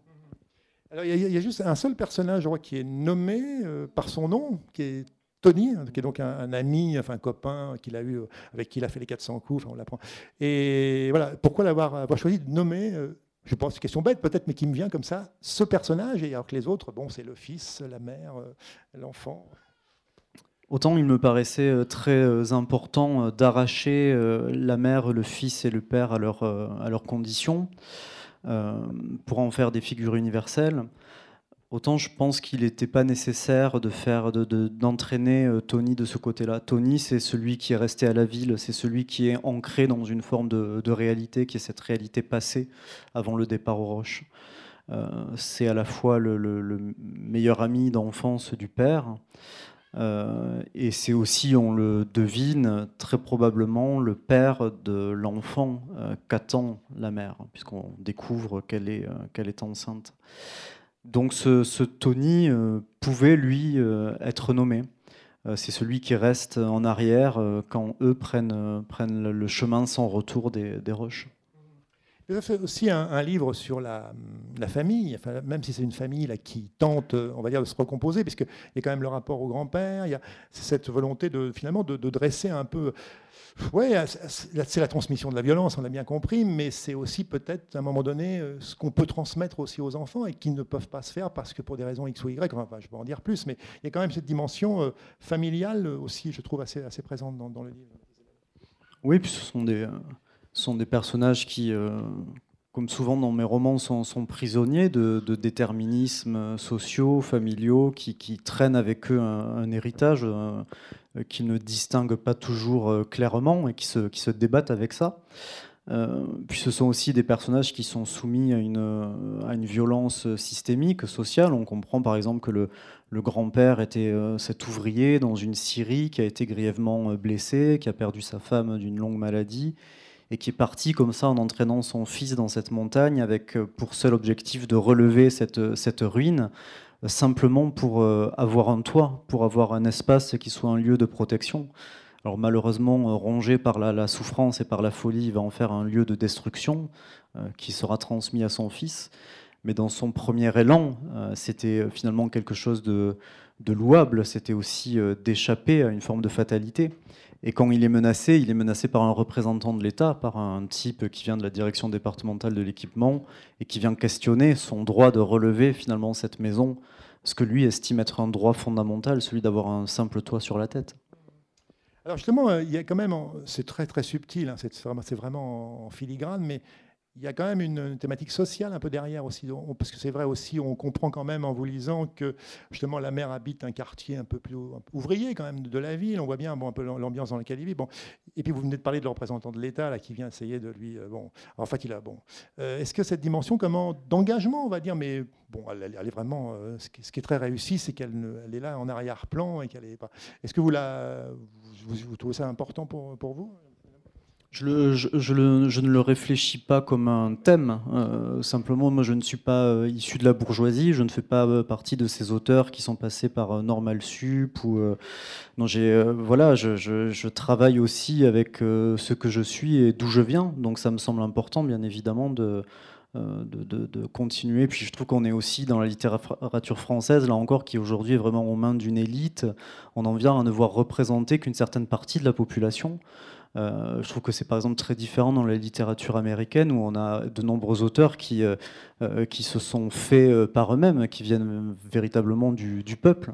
Alors, il, y a, juste un seul personnage je crois, qui est nommé par son nom, qui est Tony, hein, qui est donc un, ami, enfin un copain qu'il a eu, avec qui il a fait les 400 coups, on l'apprend. Et voilà, pourquoi l'avoir avoir choisi de nommer je pense une question bête peut-être, mais qui me vient comme ça, ce personnage, et alors que les autres, bon, c'est le fils, la mère, l'enfant. Autant il me paraissait euh, très euh, important euh, d'arracher la mère, le fils et le père à, leur, à leurs conditions pour en faire des figures universelles. Autant je pense qu'il n'était pas nécessaire de faire d'entraîner Tony de ce côté-là. Tony, c'est celui qui est resté à la ville, c'est celui qui est ancré dans une forme de, réalité, qui est cette réalité passée avant le départ aux roches. c'est à la fois le meilleur ami d'enfance du père, euh, et c'est aussi, on le devine, très probablement le père de l'enfant euh, qu'attend la mère, puisqu'on découvre qu'elle est, euh, qu'elle est enceinte. Donc ce, Tony pouvait, lui, être nommé. c'est celui qui reste en arrière quand eux prennent, le chemin sans retour des roches. A fait aussi un, livre sur la, famille, même si c'est une famille qui tente, on va dire, de se recomposer, puisqu'il y a quand même le rapport au grand-père, il y a cette volonté de, finalement de, dresser un peu... Oui, c'est la transmission de la violence, on l'a bien compris, mais c'est aussi peut-être à un moment donné euh, ce qu'on peut transmettre aussi aux enfants et qui ne peuvent pas se faire parce que pour des raisons X ou Y, enfin, je peux en dire plus, mais il y a quand même cette dimension euh, familiale aussi, je trouve, assez, présente dans, dans le livre. Oui, puis ce sont des, euh, sont des personnages qui, euh, comme souvent dans mes romans, sont, prisonniers de, déterminismes sociaux, familiaux, qui, traînent avec eux un, héritage euh, qu'ils ne distinguent pas toujours euh, clairement et qui se, débattent avec ça. puis ce sont aussi des personnages qui sont soumis à une, violence systémique, sociale. On comprend par exemple que le grand-père était cet ouvrier dans une Syrie qui a été grièvement blessé, qui a perdu sa femme d'une longue maladie et qui est parti comme ça en entraînant son fils dans cette montagne avec euh, pour seul objectif de relever cette, euh, cette ruine, euh, simplement pour avoir un toit, pour avoir un espace qui soit un lieu de protection. Alors malheureusement, rongé par la, souffrance et par la folie, il va en faire un lieu de destruction qui sera transmis à son fils. Mais dans son premier élan, c'était finalement quelque chose de, de louable, c'était aussi d'échapper à une forme de fatalité. Et quand il est menacé, il est menacé par un représentant de l'État, par un type qui vient de la direction départementale de l'équipement et qui vient questionner son droit de relever finalement cette maison, ce que lui estime être un droit fondamental, celui d'avoir un simple toit sur la tête. Alors justement, euh, il y a quand même, c'est très très subtil, hein, c'est vraiment en filigrane, mais il y a quand même une, thématique sociale un peu derrière aussi, parce que c'est vrai aussi, on comprend quand même en vous lisant que justement la mère habite un quartier un peu plus ouvrier quand même de la ville, on voit bien un peu l'ambiance dans laquelle il vit. Bon. Et puis vous venez de parler de le représentant de l'État qui vient essayer de lui... Euh, bon, en fait, il a... Bon. Euh, est-ce que cette dimension d'engagement, on va dire, mais bon, elle, est vraiment... Euh, ce, qui, est très réussi, c'est qu'elle elle est là en arrière-plan et qu'elle est pas... Est-ce que vous, la, trouvez ça important pour vous? Je, ne le réfléchis pas comme un thème. Euh, simplement, moi, je ne suis pas euh, issu de la bourgeoisie. Je ne fais pas euh, partie de ces auteurs qui sont passés par Normal Sup. Ou, j'ai, voilà, je, travaille aussi avec ce que je suis et d'où je viens. Donc, ça me semble important, bien évidemment, de, de, de, continuer. Puis je trouve qu'on est aussi dans la littérature française, là encore, qui aujourd'hui est vraiment aux mains d'une élite. On en vient à ne voir représenter qu'une certaine partie de la population. Euh, je trouve que c'est par exemple très différent dans la littérature américaine où on a de nombreux auteurs qui, euh, euh, qui se sont faits par eux-mêmes, qui viennent véritablement du, peuple.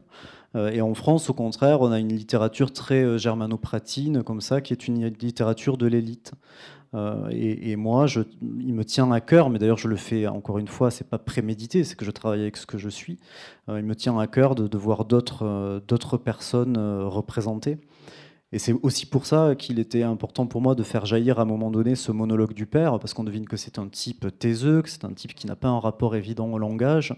et en France, au contraire, on a une littérature très germanopratine, comme ça, qui est une littérature de l'élite. et, moi, il me tient à cœur, mais d'ailleurs je le fais encore une fois, c'est pas prémédité, c'est que je travaille avec ce que je suis. il me tient à cœur de voir d'autres personnes représentées. Et c'est aussi pour ça qu'il était important pour moi de faire jaillir à un moment donné ce monologue du père, parce qu'on devine que c'est un type taiseux, que c'est un type qui n'a pas un rapport évident au langage.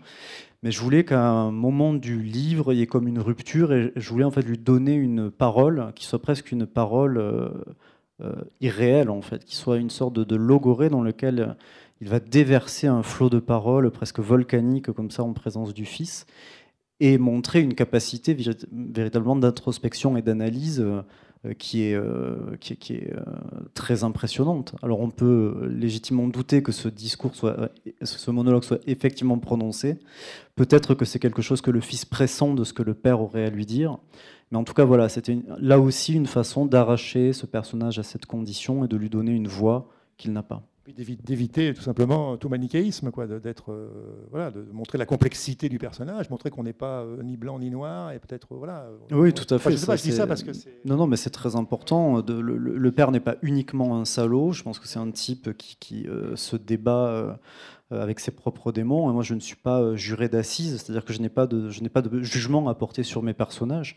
Mais je voulais qu'à un moment du livre, il y ait comme une rupture, et je voulais en fait lui donner une parole qui soit presque une parole euh, euh, irréelle, en fait, qui soit une sorte de, de logorée dans lequel il va déverser un flot de paroles presque volcanique comme ça en présence du fils et montrer une capacité véritablement d'introspection et d'analyse euh, qui est, qui est, très impressionnante. Alors on peut légitimement douter que ce discours soit, ce monologue soit effectivement prononcé. Peut-être que c'est quelque chose que le fils pressent de ce que le père aurait à lui dire. Mais en tout cas, voilà, c'était là aussi une façon d'arracher ce personnage à cette condition et de lui donner une voix qu'il n'a pas d'éviter tout simplement tout manichéisme, quoi, d'être, euh, voilà, de montrer la complexité du personnage, montrer qu'on n'est pas euh, ni blanc ni noir, et peut-être voilà. Oui, tout à fait. je sais pas, je dis ça parce que non, non, mais c'est très important. De, le, père n'est pas uniquement un salaud. Je pense que c'est un type qui, qui euh, se débat euh, avec ses propres démons. Moi, je ne suis pas euh, juré d'assises, c'est-à-dire que je n'ai pas de, je n'ai pas de jugement à porter sur mes personnages.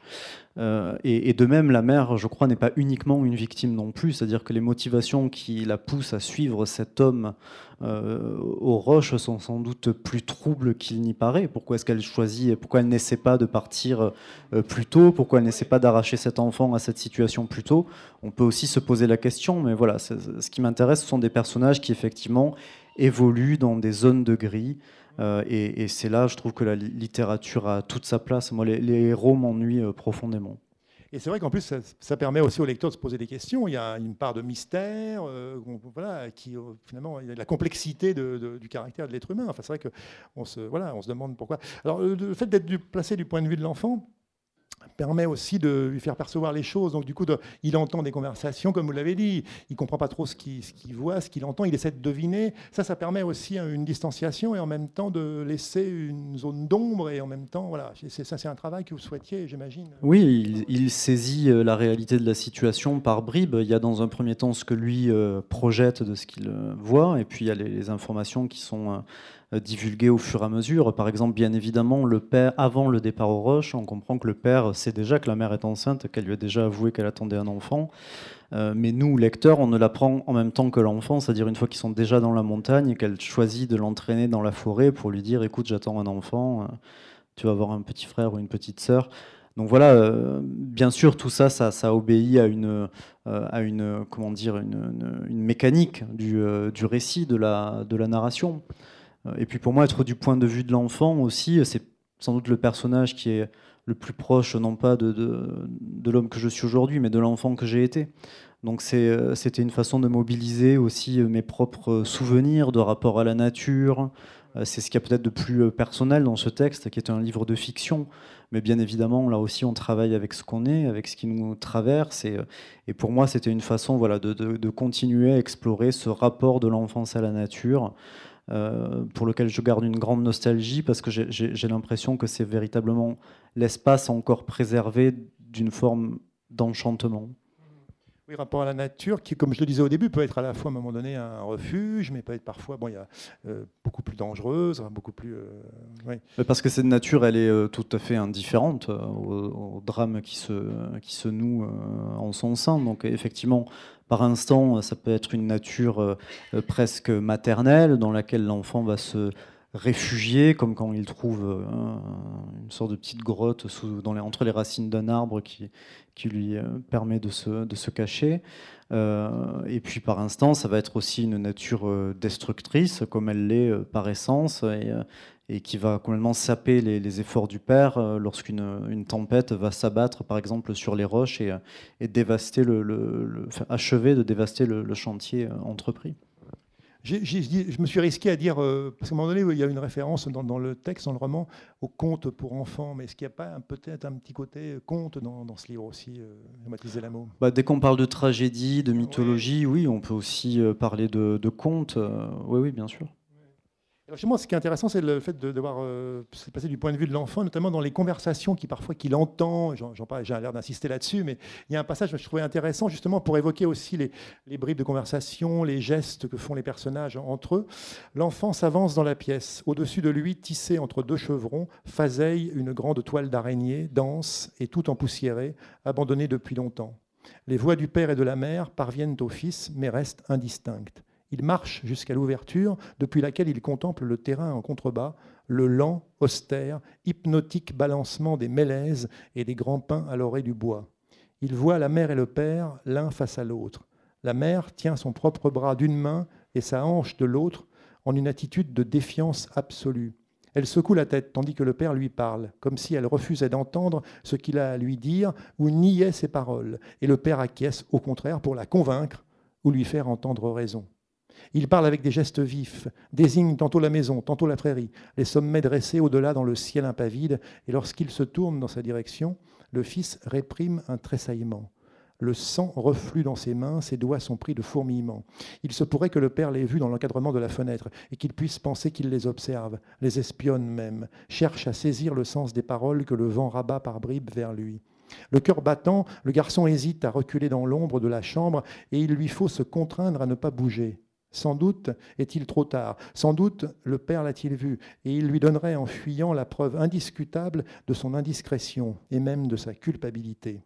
Euh, et, de même, la mère, je crois, n'est pas uniquement une victime non plus, c'est-à-dire que les motivations qui la poussent à suivre cet homme aux roches sont sans doute plus troubles qu'il n'y paraît. Pourquoi est-ce qu'elle choisit, pourquoi elle n'essaie pas de partir plus tôt, pourquoi elle n'essaie pas d'arracher cet enfant à cette situation plus tôt? On peut aussi se poser la question, mais voilà, ce qui m'intéresse, ce sont des personnages qui effectivement évolue dans des zones de gris. Euh, et, c'est là, je trouve que la littérature a toute sa place. Moi, les, héros m'ennuient euh, profondément. Et c'est vrai qu'en plus, ça, permet aussi au lecteur de se poser des questions. Il y a une part de mystère, euh, voilà, qui finalement, il y a la complexité du caractère de l'être humain. Enfin, c'est vrai qu'on se, voilà, on se demande pourquoi. Alors, le fait d'être placé du point de vue de l'enfant, permet aussi de lui faire percevoir les choses. Donc du coup, il entend des conversations, comme vous l'avez dit, il comprend pas trop ce qu'il voit, ce qu'il entend, il essaie de deviner. Ça, ça permet aussi une distanciation et en même temps de laisser une zone d'ombre et en même temps, voilà, ça c'est un travail que vous souhaitiez, j'imagine. Oui, il, saisit euh, la réalité de la situation par bribes. Il y a dans un premier temps ce que lui euh, projette de ce qu'il euh, voit et puis il y a les informations qui sont divulgué au fur et à mesure. Par exemple, bien évidemment, le père, avant le départ aux roches, on comprend que le père sait déjà que la mère est enceinte, qu'elle lui a déjà avoué qu'elle attendait un enfant. Euh, mais nous, lecteurs, on ne l'apprend en même temps que l'enfant, c'est-à-dire une fois qu'ils sont déjà dans la montagne qu'elle choisit de l'entraîner dans la forêt pour lui dire écoute, j'attends un enfant, euh, tu vas avoir un petit frère ou une petite sœur. Donc voilà, bien sûr, tout ça, ça, obéit à une, à une, comment dire, une, mécanique du, récit, de la narration. Et puis pour moi, être du point de vue de l'enfant aussi, c'est sans doute le personnage qui est le plus proche, non pas de, l'homme que je suis aujourd'hui, mais de l'enfant que j'ai été. Donc euh, c'était une façon de mobiliser aussi mes propres souvenirs de rapport à la nature. Euh, c'est ce qu'il y a peut-être de plus euh, personnel dans ce texte, qui est un livre de fiction. Mais bien évidemment, là aussi, on travaille avec ce qu'on est, avec ce qui nous traverse. Et, pour moi, c'était une façon voilà, de, continuer à explorer ce rapport de l'enfance à la nature. Euh, pour lequel je garde une grande nostalgie parce que j'ai l'impression que c'est véritablement l'espace encore préservé d'une forme d'enchantement. Oui, rapport à la nature, qui, comme je le disais au début, peut être à la fois à un moment donné un refuge, mais peut être parfois, bon, il y a euh, beaucoup plus dangereuse, beaucoup plus. Euh, parce que cette nature, elle est tout à fait indifférente au, drame qui se, qui se noue en son sein. Donc, effectivement, par instant, ça peut être une nature euh, euh, presque maternelle dans laquelle l'enfant va se réfugier, comme quand il trouve euh, une sorte de petite grotte entre les racines d'un arbre qui, lui permet de se, cacher. et puis par instant, ça va être aussi une nature destructrice, comme elle l'est par essence, et qui va complètement saper les, efforts du père euh, lorsqu'une une tempête va s'abattre, par exemple, sur les roches et, et dévaster le, achever de dévaster le, chantier euh, je me suis risqué à dire, euh, parce qu'à un moment donné, il y a une référence dans, le texte, dans le roman, au conte pour enfants, mais est-ce qu'il n'y a pas peut-être un petit côté conte dans, ce livre aussi, euh, Mathilde bah, Dès qu'on parle de tragédie, de mythologie, oui, on peut aussi parler de, de conte, oui, oui, bien sûr. Ce qui est intéressant, c'est le fait de devoir euh, passer du point de vue de l'enfant, notamment dans les conversations qui parfois qu'il entend. J'ai l'air d'insister là-dessus, mais il y a un passage que je trouvais intéressant justement pour évoquer aussi les, bribes de conversation, les gestes que font les personnages entre eux. L'enfant s'avance dans la pièce. Au-dessus de lui, tissé entre deux chevrons, faseille une grande toile d'araignée, dense et tout empoussiérée, abandonnée depuis longtemps. Les voix du père et de la mère parviennent au fils, mais restent indistinctes. Il marche jusqu'à l'ouverture, depuis laquelle il contemple le terrain en contrebas, le lent, austère, hypnotique balancement des mélèzes et des grands pins à l'orée du bois. Il voit la mère et le père, l'un face à l'autre. La mère tient son propre bras d'une main et sa hanche de l'autre en une attitude de défiance absolue. Elle secoue la tête tandis que le père lui parle, comme si elle refusait d'entendre ce qu'il a à lui dire ou niait ses paroles. Et le père acquiesce au contraire pour la convaincre ou lui faire entendre raison. Il parle avec des gestes vifs, désigne tantôt la maison, tantôt la prairie, les sommets dressés au-delà dans le ciel impavide, et lorsqu'il se tourne dans sa direction, le fils réprime un tressaillement. Le sang reflue dans ses mains, ses doigts sont pris de fourmillement. Il se pourrait que le père l'ait vu dans l'encadrement de la fenêtre et qu'il puisse penser qu'il les observe, les espionne même, cherche à saisir le sens des paroles que le vent rabat par bribes vers lui. Le cœur battant, le garçon hésite à reculer dans l'ombre de la chambre et il lui faut se contraindre à ne pas bouger. Sans doute est-il trop tard, sans doute le père l'a-t-il vu, et il lui donnerait en fuyant la preuve indiscutable de son indiscrétion et même de sa culpabilité.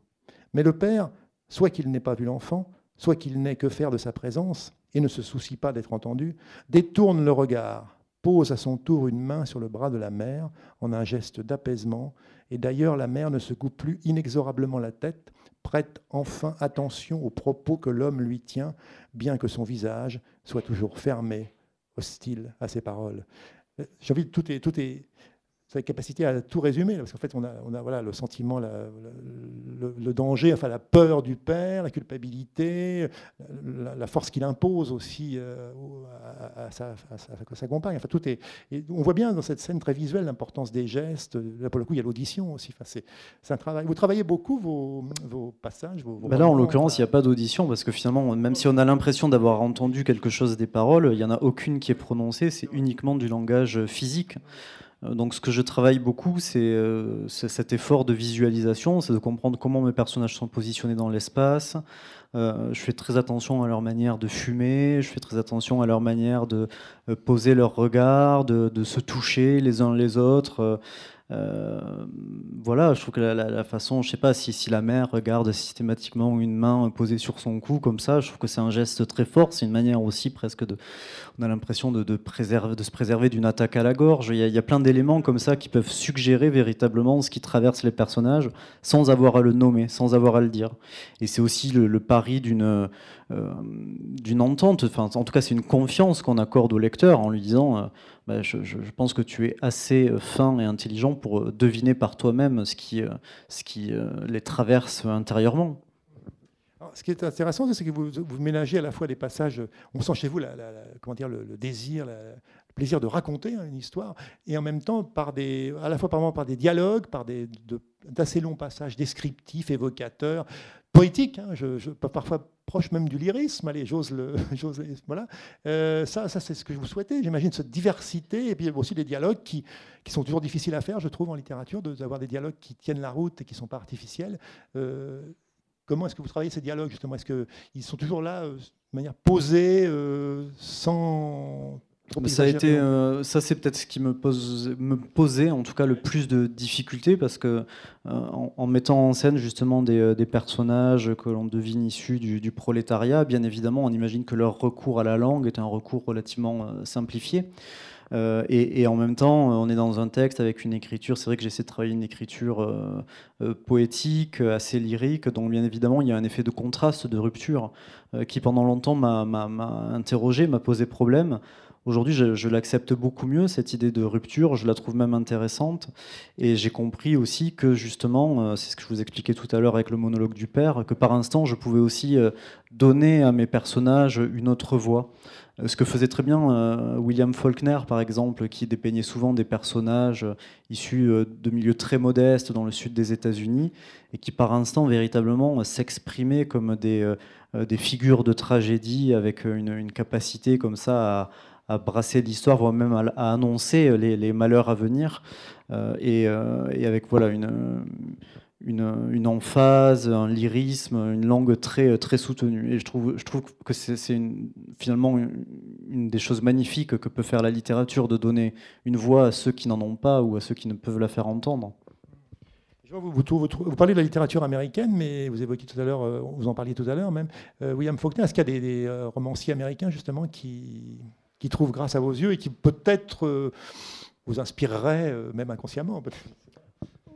Mais le père soit qu'il n'ait pas vu l'enfant, soit qu'il n'ait que faire de sa présence et ne se soucie pas d'être entendu, détourne le regard, pose à son tour une main sur le bras de la mère en un geste d'apaisement, et d'ailleurs la mère ne se coupe plus inexorablement la tête, prête enfin attention aux propos que l'homme lui tient, bien que son visage soit toujours fermé, hostile à ses paroles. Euh, j'ai envie de tout est, tout est sa capacité à tout résumer, parce qu'en fait, on a, on a voilà, le sentiment, le, danger, enfin la peur du père, la culpabilité, la, force qu'il impose aussi euh, à, sa, compagne. Enfin, tout est, on voit bien dans cette scène très visuelle l'importance des gestes. Là, pour le coup, il y a l'audition aussi. Enfin, c'est un travail. Vous travaillez beaucoup vos, vos passages vos, ben Là, en l'occurrence, il n'y a pas d'audition, parce que finalement, même si on a l'impression d'avoir entendu quelque chose des paroles, il n'y en a aucune qui est prononcée, c'est uniquement du langage physique. Euh, donc ce que je travaille beaucoup, euh, c'est cet effort de visualisation, c'est de comprendre comment mes personnages sont positionnés dans l'espace. Euh, je fais très attention à leur manière de fumer, je fais très attention à leur manière de poser leur regard, de, de se toucher les uns les autres. Euh, voilà, je trouve que la, façon, je sais pas si, si la mère regarde systématiquement une main posée sur son cou comme ça, je trouve que c'est un geste très fort. C'est une manière aussi presque de, on a l'impression de, de se préserver d'une attaque à la gorge. Il y, a, plein d'éléments comme ça qui peuvent suggérer véritablement ce qui traverse les personnages sans avoir à le nommer, sans avoir à le dire. Et c'est aussi le, pari d'une euh, d'une entente. Enfin, en tout cas, c'est une confiance qu'on accorde au lecteur en lui disant. Euh, bah, je, pense que tu es assez euh, fin et intelligent pour euh, deviner par toi-même ce qui, euh, les traverse intérieurement. ce qui est intéressant, c'est que vous, vous, ménagez à la fois des passages, on sent chez vous comment dire, le, désir, le plaisir de raconter hein, une histoire, et en même temps, des, à la fois par, par des dialogues, par d'assez longs passages descriptifs, évocateurs, poétique, hein, parfois proche même du lyrisme, allez, j'ose le, voilà. Euh, ça, c'est ce que je vous souhaitais. J'imagine cette diversité et puis aussi des dialogues qui, qui sont toujours difficiles à faire, je trouve, en littérature, d'avoir des dialogues qui tiennent la route et qui ne sont pas artificiels. Euh, comment est-ce que vous travaillez ces dialogues justement? Est-ce qu'ils sont toujours là euh, de manière posée, sans ça a été, euh, ça c'est peut-être ce qui me, pose, me posait en tout cas le plus de difficultés parce que euh, en, mettant en scène justement des, euh, des personnages que l'on devine issus du, du, prolétariat, bien évidemment on imagine que leur recours à la langue est un recours relativement simplifié. Et, et, en même temps, on est dans un texte avec une écriture. C'est vrai que j'essaie de travailler une écriture poétique, assez lyrique, donc bien évidemment, il y a un effet de contraste, de rupture, qui pendant longtemps m'a interrogé, m'a posé problème. Aujourd'hui, je, l'accepte beaucoup mieux, cette idée de rupture, je la trouve même intéressante. Et j'ai compris aussi que justement, euh, c'est ce que je vous expliquais tout à l'heure avec le monologue du père, que par instant, je pouvais aussi euh, donner à mes personnages une autre voix. Euh, ce que faisait très bien William Faulkner, par exemple, qui dépeignait souvent des personnages issus de milieux très modestes dans le sud des États-Unis, et qui par instant véritablement s'exprimaient comme des, figures de tragédie avec une capacité comme ça à à brasser l'histoire, voire même à, annoncer les, malheurs à venir, euh, euh, et, avec voilà une, une, emphase, un lyrisme, une langue très, très soutenue. Et je trouve, je trouve que c'est finalement une, des choses magnifiques que peut faire la littérature, de donner une voix à ceux qui n'en ont pas ou à ceux qui ne peuvent la faire entendre. Vous, parlez de la littérature américaine, mais vous évoquiez tout à l'heure, euh, vous en parliez tout à l'heure même, William Faulkner. Est-ce qu'il y a des romanciers américains justement qui, qui trouve grâce à vos yeux et qui peut-être euh, vous inspirerait, euh, même inconsciemment.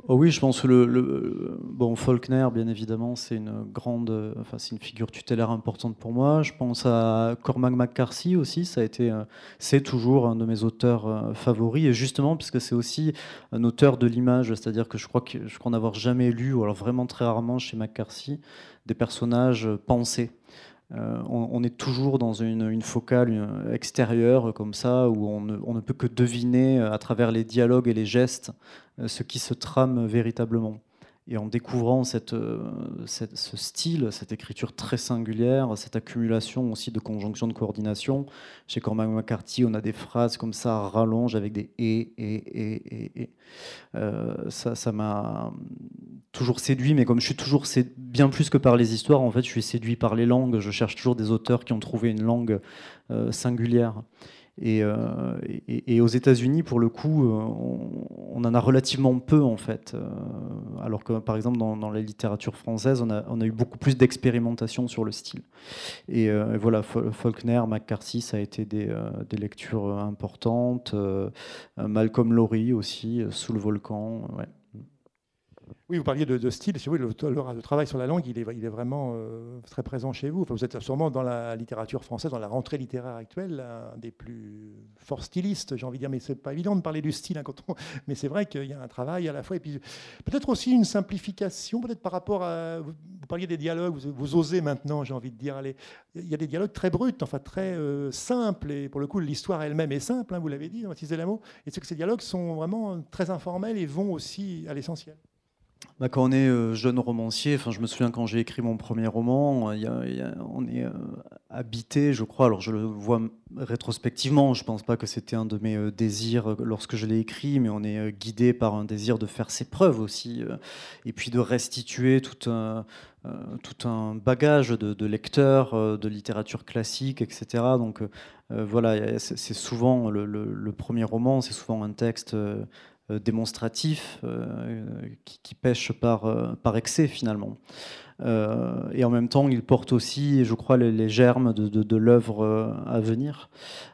Oh oui, je pense que le, bon Faulkner, bien évidemment, c'est une grande, enfin c'est une figure tutélaire importante pour moi. Je pense à Cormac McCarthy aussi, ça a été, euh, c'est toujours un de mes auteurs favoris, et justement puisque c'est aussi un auteur de l'image, c'est-à-dire que je crois que je crois n'avoir jamais lu, ou alors vraiment très rarement chez McCarthy, des personnages pensés. Euh, on, est toujours dans une, focale extérieure comme ça, où on ne, peut que deviner à travers les dialogues et les gestes euh, ce qui se trame véritablement. Et en découvrant euh, ce style, cette écriture très singulière, cette accumulation aussi de conjonctions de coordination, chez Cormac McCarthy, on a des phrases comme ça, rallonge avec des et, et, et, et. Euh, ça m'a toujours séduit, mais comme je suis toujours bien plus que par les histoires, en fait, je suis séduit par les langues. Je cherche toujours des auteurs qui ont trouvé une langue singulière. Euh, et, aux États-Unis, pour le coup, euh, on, en a relativement peu en fait. Euh, alors que par exemple dans, la littérature française, on a, eu beaucoup plus d'expérimentation sur le style. Et, voilà, Faulkner, McCarthy, ça a été des, lectures importantes. Malcolm Lowry aussi, Sous le volcan. Ouais. Oui, vous parliez de, style. Oui, le, travail sur la langue, il est, vraiment euh, très présent chez vous. vous êtes sûrement dans la littérature française, dans la rentrée littéraire actuelle, un des plus forts stylistes, j'ai envie de dire. Mais c'est pas évident de parler du style. Hein, quand Mais c'est vrai qu'il y a un travail à la fois. Et peut-être aussi une simplification, peut-être par rapport à. Vous parliez des dialogues, vous, osez maintenant, j'ai envie de dire. Allez, il y a des dialogues très bruts, enfin très euh, simples. Et pour le coup, l'histoire elle-même est simple, hein, vous l'avez dit, Mathis Delamo. Et c'est que ces dialogues sont vraiment très informels et vont aussi à l'essentiel. Bah, quand on est euh, jeune romancier, enfin, je me souviens quand j'ai écrit mon premier roman, on est euh, habité, je crois, alors je le vois rétrospectivement, je ne pense pas que c'était un de mes euh, désirs lorsque je l'ai écrit, mais on est guidé par un désir de faire ses preuves aussi, et puis de restituer tout un, tout un bagage de, lecteurs, de littérature classique, etc. Donc voilà, c'est souvent le, premier roman, c'est souvent un texte démonstratif euh, qui, pêche par, euh, par excès finalement. et en même temps, il porte aussi, je crois, les, germes de, l'œuvre à venir.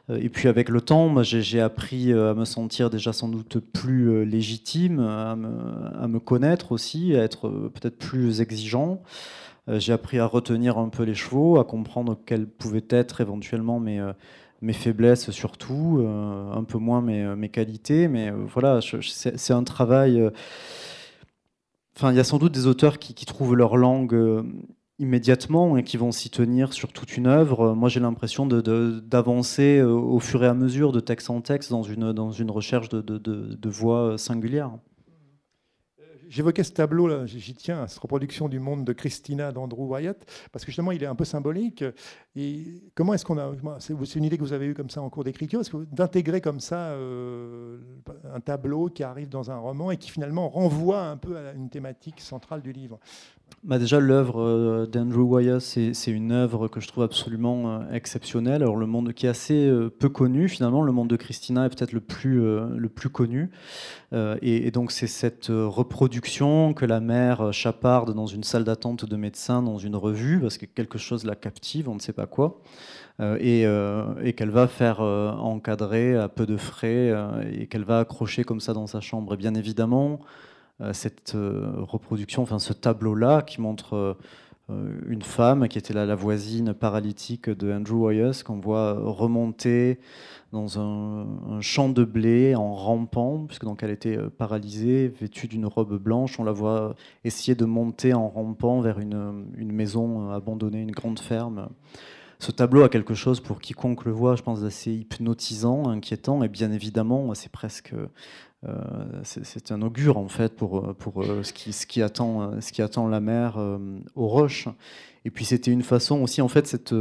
et puis avec le temps, j'ai appris à me sentir déjà sans doute plus légitime, à me, connaître aussi, à être peut-être plus exigeant. j'ai appris à retenir un peu les chevaux, à comprendre quels pouvaient être éventuellement mes mes faiblesses surtout, euh, un peu moins mes, euh, mes qualités, mais euh, voilà, c'est un travail. Il y a sans doute des auteurs qui, trouvent leur langue immédiatement et qui vont s'y tenir sur toute une œuvre. Moi, j'ai l'impression d'avancer au fur et à mesure, de texte en texte, dans une, dans une recherche de, de, de voix singulière. J'évoquais ce tableau-là, j'y tiens, cette reproduction du monde de Christina d'Andrew Wyatt, parce que justement, il est un peu symbolique. Et comment est-ce qu'on a. C'est une idée que vous avez eue comme ça en cours d'écriture, d'intégrer comme ça euh, un tableau qui arrive dans un roman et qui finalement renvoie un peu à une thématique centrale du livre? Bah déjà, l'œuvre euh, d'Andrew Wyatt, c'est une œuvre que je trouve absolument euh, exceptionnelle. Alors, le monde qui est assez peu connu, finalement, le monde de Christina est peut-être le, plus le plus connu. Et, et, donc, c'est cette reproduction que la mère chaparde dans une salle d'attente de médecins, dans une revue, parce que quelque chose la captive, on ne sait pas quoi. Euh, euh, et, qu'elle va faire euh, encadrer à peu de frais et qu'elle va accrocher comme ça dans sa chambre. Et bien évidemment, cette reproduction, enfin ce tableau-là qui montre une femme qui était la voisine paralytique de Andrew Wyeth, qu'on voit remonter dans un, champ de blé en rampant, puisque donc elle était paralysée, vêtue d'une robe blanche. On la voit essayer de monter en rampant vers une, une maison abandonnée, une grande ferme ce tableau a quelque chose pour quiconque le voit, je pense, d'assez hypnotisant, inquiétant, et bien évidemment, c'est presque, euh, c'est un augure en fait pour, pour euh, ce, qui, ce, qui attend, ce qui attend la mer euh, aux roches. Et puis c'était une façon aussi, en fait, cette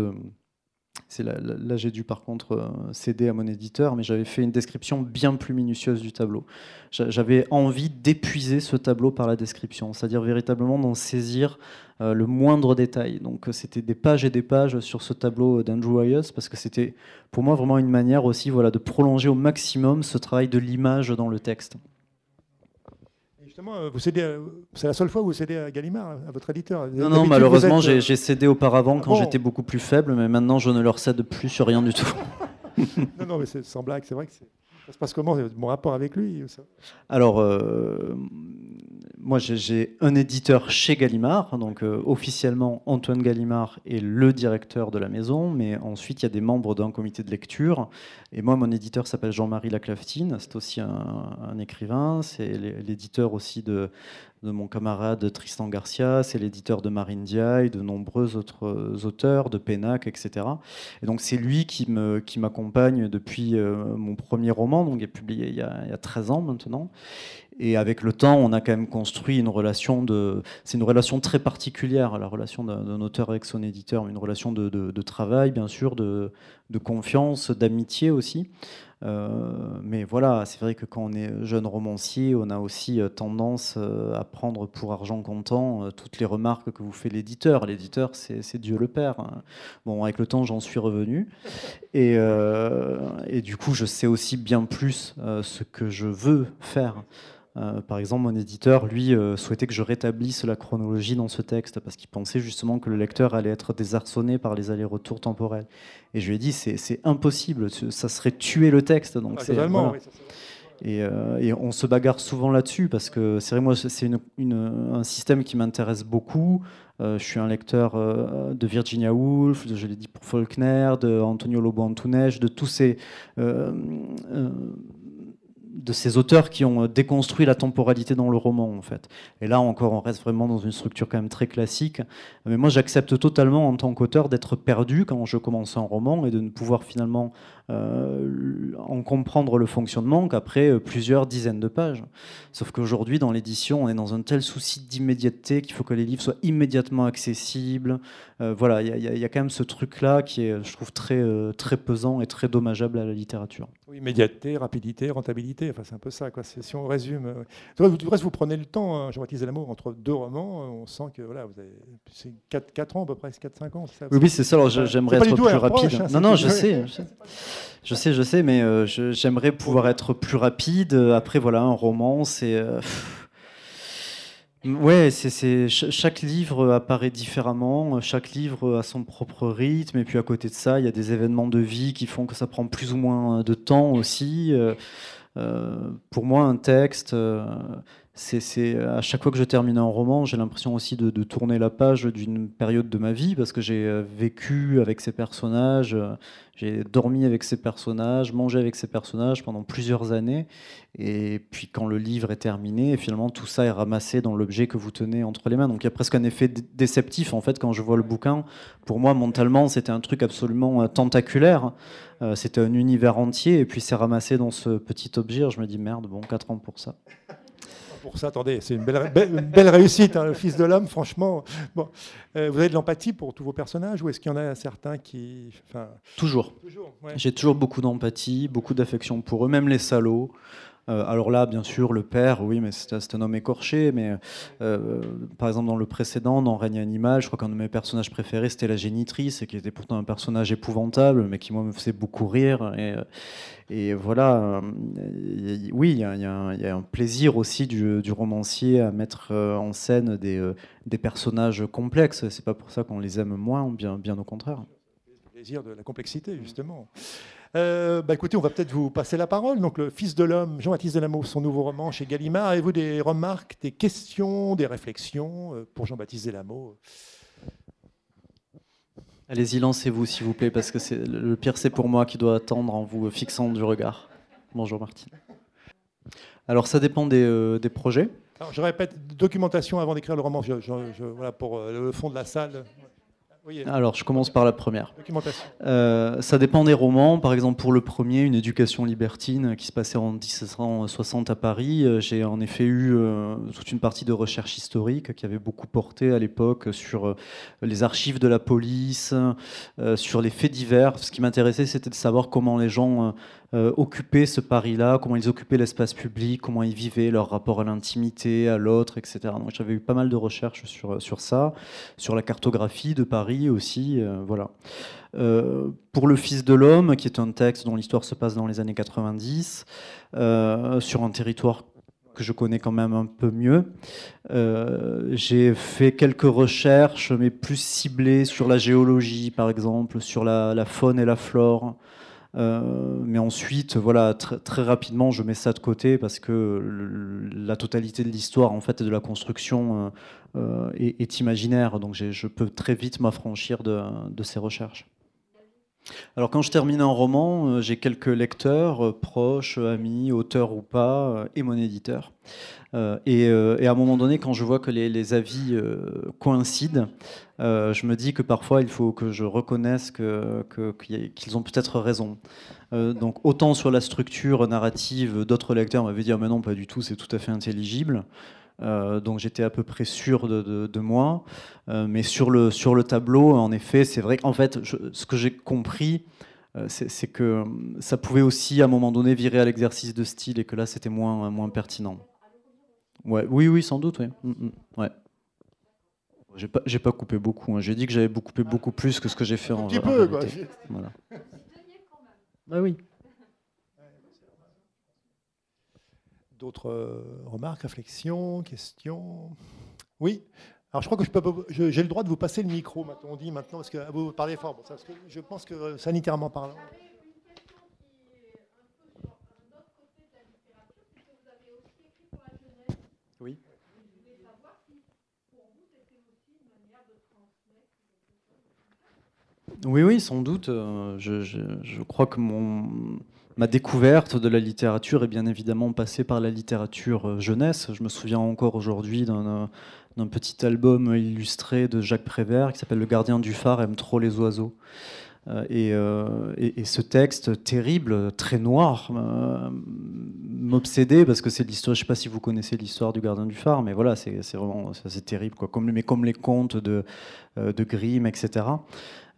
Là, là j'ai dû par contre euh, céder à mon éditeur, mais j'avais fait une description bien plus minutieuse du tableau. J'avais envie d'épuiser ce tableau par la description, c'est-à-dire véritablement d'en saisir euh, le moindre détail. Donc euh, c'était des pages et des pages sur ce tableau d'Andrew Wyeth, parce que c'était pour moi vraiment une manière aussi voilà, de prolonger au maximum ce travail de l'image dans le texte. Justement, euh, vous cédez, c'est la seule fois où vous cédez à Gallimard, à votre éditeur. Non, non, malheureusement, euh, j'ai cédé auparavant quand j'étais beaucoup plus faible, mais maintenant je ne leur cède plus sur rien du tout. non, non, mais c'est sans blague, c'est vrai que ça se passe comment mon rapport avec lui Alors, euh, moi, j'ai un éditeur chez Gallimard, donc officiellement Antoine Gallimard est le directeur de la maison, mais ensuite il y a des membres d'un comité de lecture. Et moi, mon éditeur s'appelle Jean-Marie Laclaftine, c'est aussi un, écrivain, c'est l'éditeur aussi de, mon camarade Tristan Garcia, c'est l'éditeur de Marine Diaye, de nombreux autres auteurs, de Pénac, etc. Et donc c'est lui qui m'accompagne depuis euh, mon premier roman, donc il est publié il y, a, il y, a, 13 ans maintenant. Et avec le temps, on a quand même construit une relation de. C'est une relation très particulière, la relation d'un auteur avec son éditeur, une relation de, travail, bien sûr, de, confiance, d'amitié aussi. Euh, mais voilà, c'est vrai que quand on est jeune romancier, on a aussi euh, tendance euh, à prendre pour argent comptant toutes les remarques que vous fait l'éditeur. L'éditeur, c'est Dieu le Père. Hein. Bon, avec le temps, j'en suis revenu. Et, du coup, je sais aussi bien plus ce que je veux faire. Euh, par exemple, mon éditeur, lui, euh, souhaitait que je rétablisse la chronologie dans ce texte parce qu'il pensait justement que le lecteur allait être désarçonné par les allers-retours temporels. Et je lui ai dit, c'est impossible, ça serait tuer le texte. Donc et, euh, et, on se bagarre souvent là-dessus parce que c'est vrai, moi, c'est un système qui m'intéresse beaucoup. je suis un lecteur de Virginia Woolf, je l'ai dit pour Faulkner, de Antonio Lobo Antunes, de tous ces de ces auteurs qui ont euh, déconstruit la temporalité dans le roman, en fait. Et là encore, on reste vraiment dans une structure quand même très classique. Mais moi, j'accepte totalement en tant qu'auteur d'être perdu quand je commence un roman et de ne pouvoir finalement euh, en comprendre le fonctionnement qu'après euh, plusieurs dizaines de pages. Sauf qu'aujourd'hui, dans l'édition, on est dans un tel souci d'immédiateté qu'il faut que les livres soient immédiatement accessibles. Euh, voilà, il y, y, a quand même ce truc-là qui est, je trouve, très, très pesant et très dommageable à la littérature. immédiateté, rapidité, rentabilité, enfin, c'est un peu ça. Quoi. Si on résume. Du reste, vous prenez le temps, hein, Jean-Baptiste Delamour, entre deux romans, on sent que voilà, vous avez 4, 4 ans à peu près, 4-5 ans. Ça, oui, c'est ça. Alors j'aimerais être plus rapide. Hein, non, non, je sais. Je sais. Je sais, je sais, mais euh, j'aimerais pouvoir être plus rapide. Après, voilà, un roman, c'est. Euh, ouais, chaque livre apparaît différemment, chaque livre a son propre rythme, et puis à côté de ça, il y a des événements de vie qui font que ça prend plus ou moins de temps aussi. Euh, pour moi, un texte, c'est à chaque fois que je termine un roman, j'ai l'impression aussi de, tourner la page d'une période de ma vie parce que j'ai euh, vécu avec ces personnages, euh, j'ai dormi avec ces personnages, mangé avec ces personnages pendant plusieurs années. Et puis quand le livre est terminé, finalement tout ça est ramassé dans l'objet que vous tenez entre les mains. Donc il y a presque un effet déceptif en fait quand je vois le bouquin. Pour moi, mentalement, c'était un truc absolument euh, tentaculaire. C'était un univers entier et puis c'est ramassé dans ce petit objet. Je me dis merde, bon, 4 ans pour ça pour ça. Attendez, c'est une belle, réussite, hein, le Fils de l'homme, franchement. Bon, euh, vous avez de l'empathie pour tous vos personnages ou est-ce qu'il y en a certains qui... Toujours. J'ai toujours beaucoup d'empathie, beaucoup d'affection pour eux, même les salauds. Euh, alors là, bien sûr, le père, oui, mais c'est un homme écorché. Mais euh, par exemple, dans le précédent, dans Règne animal, je crois qu'un de mes personnages préférés, c'était la génitrice, et qui était pourtant un personnage épouvantable, mais qui, moi, me faisait beaucoup rire. Et, et voilà, oui, il y, a un plaisir aussi du, romancier à mettre euh, en scène des, des personnages complexes. C'est pas pour ça qu'on les aime moins, bien, bien au contraire. Le plaisir de la complexité, justement. Euh, bah écoutez, on va peut-être vous passer la parole. Donc, le Fils de l'homme, Jean-Baptiste Delameau, son nouveau roman chez Gallimard. Avez-vous des remarques, des questions, des réflexions euh, pour Jean-Baptiste Delameau Allez-y, lancez-vous, s'il vous plaît, parce que c'est le pire, c'est pour moi qui dois attendre en vous fixant du regard. Bonjour, Martine. Alors, ça dépend des, euh, projets. je répète, documentation avant d'écrire le roman. voilà, pour le fond de la salle. Alors, je commence par la première. Euh, ça dépend des romans. Par exemple, pour le premier, Une éducation libertine, qui se passait en 1760 à Paris, euh, j'ai en effet eu euh, toute une partie de recherche historique qui avait beaucoup porté à l'époque sur les archives de la police, sur les faits divers. Ce qui m'intéressait, c'était de savoir comment les gens euh, occuper ce Paris-là, comment ils occupaient l'espace public, comment ils vivaient, leur rapport à l'intimité, à l'autre, etc. Donc j'avais eu pas mal de recherches sur, sur ça, sur la cartographie de Paris aussi. Euh, voilà. Euh, pour Le Fils de l'Homme, qui est un texte dont l'histoire se passe dans les années 90, sur un territoire que je connais quand même un peu mieux. j'ai fait quelques recherches, mais plus ciblées sur la géologie, par exemple, sur la faune et la flore, mais ensuite, voilà, très rapidement, je mets ça de côté parce que la totalité de l'histoire, en fait, et de la construction est, imaginaire. Donc, je peux très vite m'affranchir de ces recherches. Alors quand je termine un roman, euh, j'ai quelques lecteurs, euh, proches, amis, auteurs ou pas, euh, et mon éditeur. Et, à un moment donné, quand je vois que les, avis coïncident, je me dis que parfois il faut que je reconnaisse qu'ils ont peut-être raison. donc autant sur la structure narrative, d'autres lecteurs m'avaient dit ah, mais non pas du tout, c'est tout à fait intelligible. Euh, donc j'étais à peu près sûr de, moi. Euh, mais sur le, tableau, en effet, c'est vrai qu'en fait, ce que j'ai compris, euh, c'est que ça pouvait aussi à un moment donné virer à l'exercice de style et que là c'était moins, pertinent. Oui, oui, sans doute, oui. Mm, mm. J'ai pas, pas coupé beaucoup. Hein. J'ai dit que j'avais coupé beaucoup plus que ce que j'ai fait en. Un petit peu, quoi. Voilà. Ah oui. D'autres euh, remarques, réflexions, questions? Oui alors je crois que j'ai le droit de vous passer le micro, on dit maintenant, parce que vous parlez fort. parce que je pense que euh, sanitairement parlant. Oui. Oui, oui, sans doute. Euh, je, crois que Ma découverte de la littérature est bien évidemment passée par la littérature euh, jeunesse. Je me souviens encore aujourd'hui d'un petit album illustré de Jacques Prévert qui s'appelle Le gardien du phare aime trop les oiseaux. Euh, euh, et, ce texte terrible, très noir, m'obsédait parce que c'est l'histoire. Je ne sais pas si vous connaissez l'histoire du gardien du phare, mais voilà, c'est vraiment c'est terrible, quoi. Comme, mais comme les contes de Grimm, etc.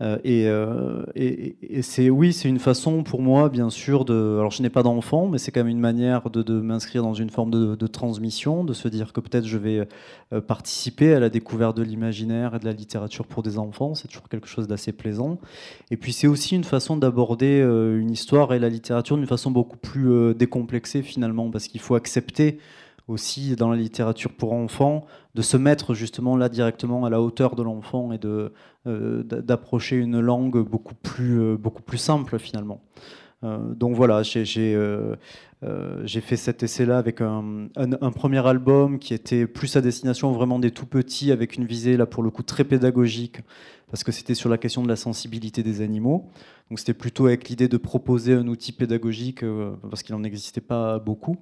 Euh, euh, et, c'est oui, c'est une façon pour moi, bien sûr, de. Alors, je n'ai pas d'enfant, mais c'est quand même une manière de, m'inscrire dans une forme de, transmission, de se dire que peut-être je vais euh, participer à la découverte de l'imaginaire et de la littérature pour des enfants. C'est toujours quelque chose d'assez plaisant. Et puis, c'est aussi une façon d'aborder une histoire et la littérature d'une façon beaucoup plus décomplexée finalement, parce qu'il faut accepter aussi dans la littérature pour enfants, de se mettre justement là directement à la hauteur de l'enfant et de, d'approcher une langue beaucoup plus, euh, beaucoup plus simple finalement. Euh, donc voilà, j'ai, fait cet essai-là avec un, un, premier album qui était plus à destination vraiment des tout petits, avec une visée là pour le coup très pédagogique, parce que c'était sur la question de la sensibilité des animaux. Donc c'était plutôt avec l'idée de proposer un outil pédagogique, euh, parce qu'il n'en existait pas beaucoup.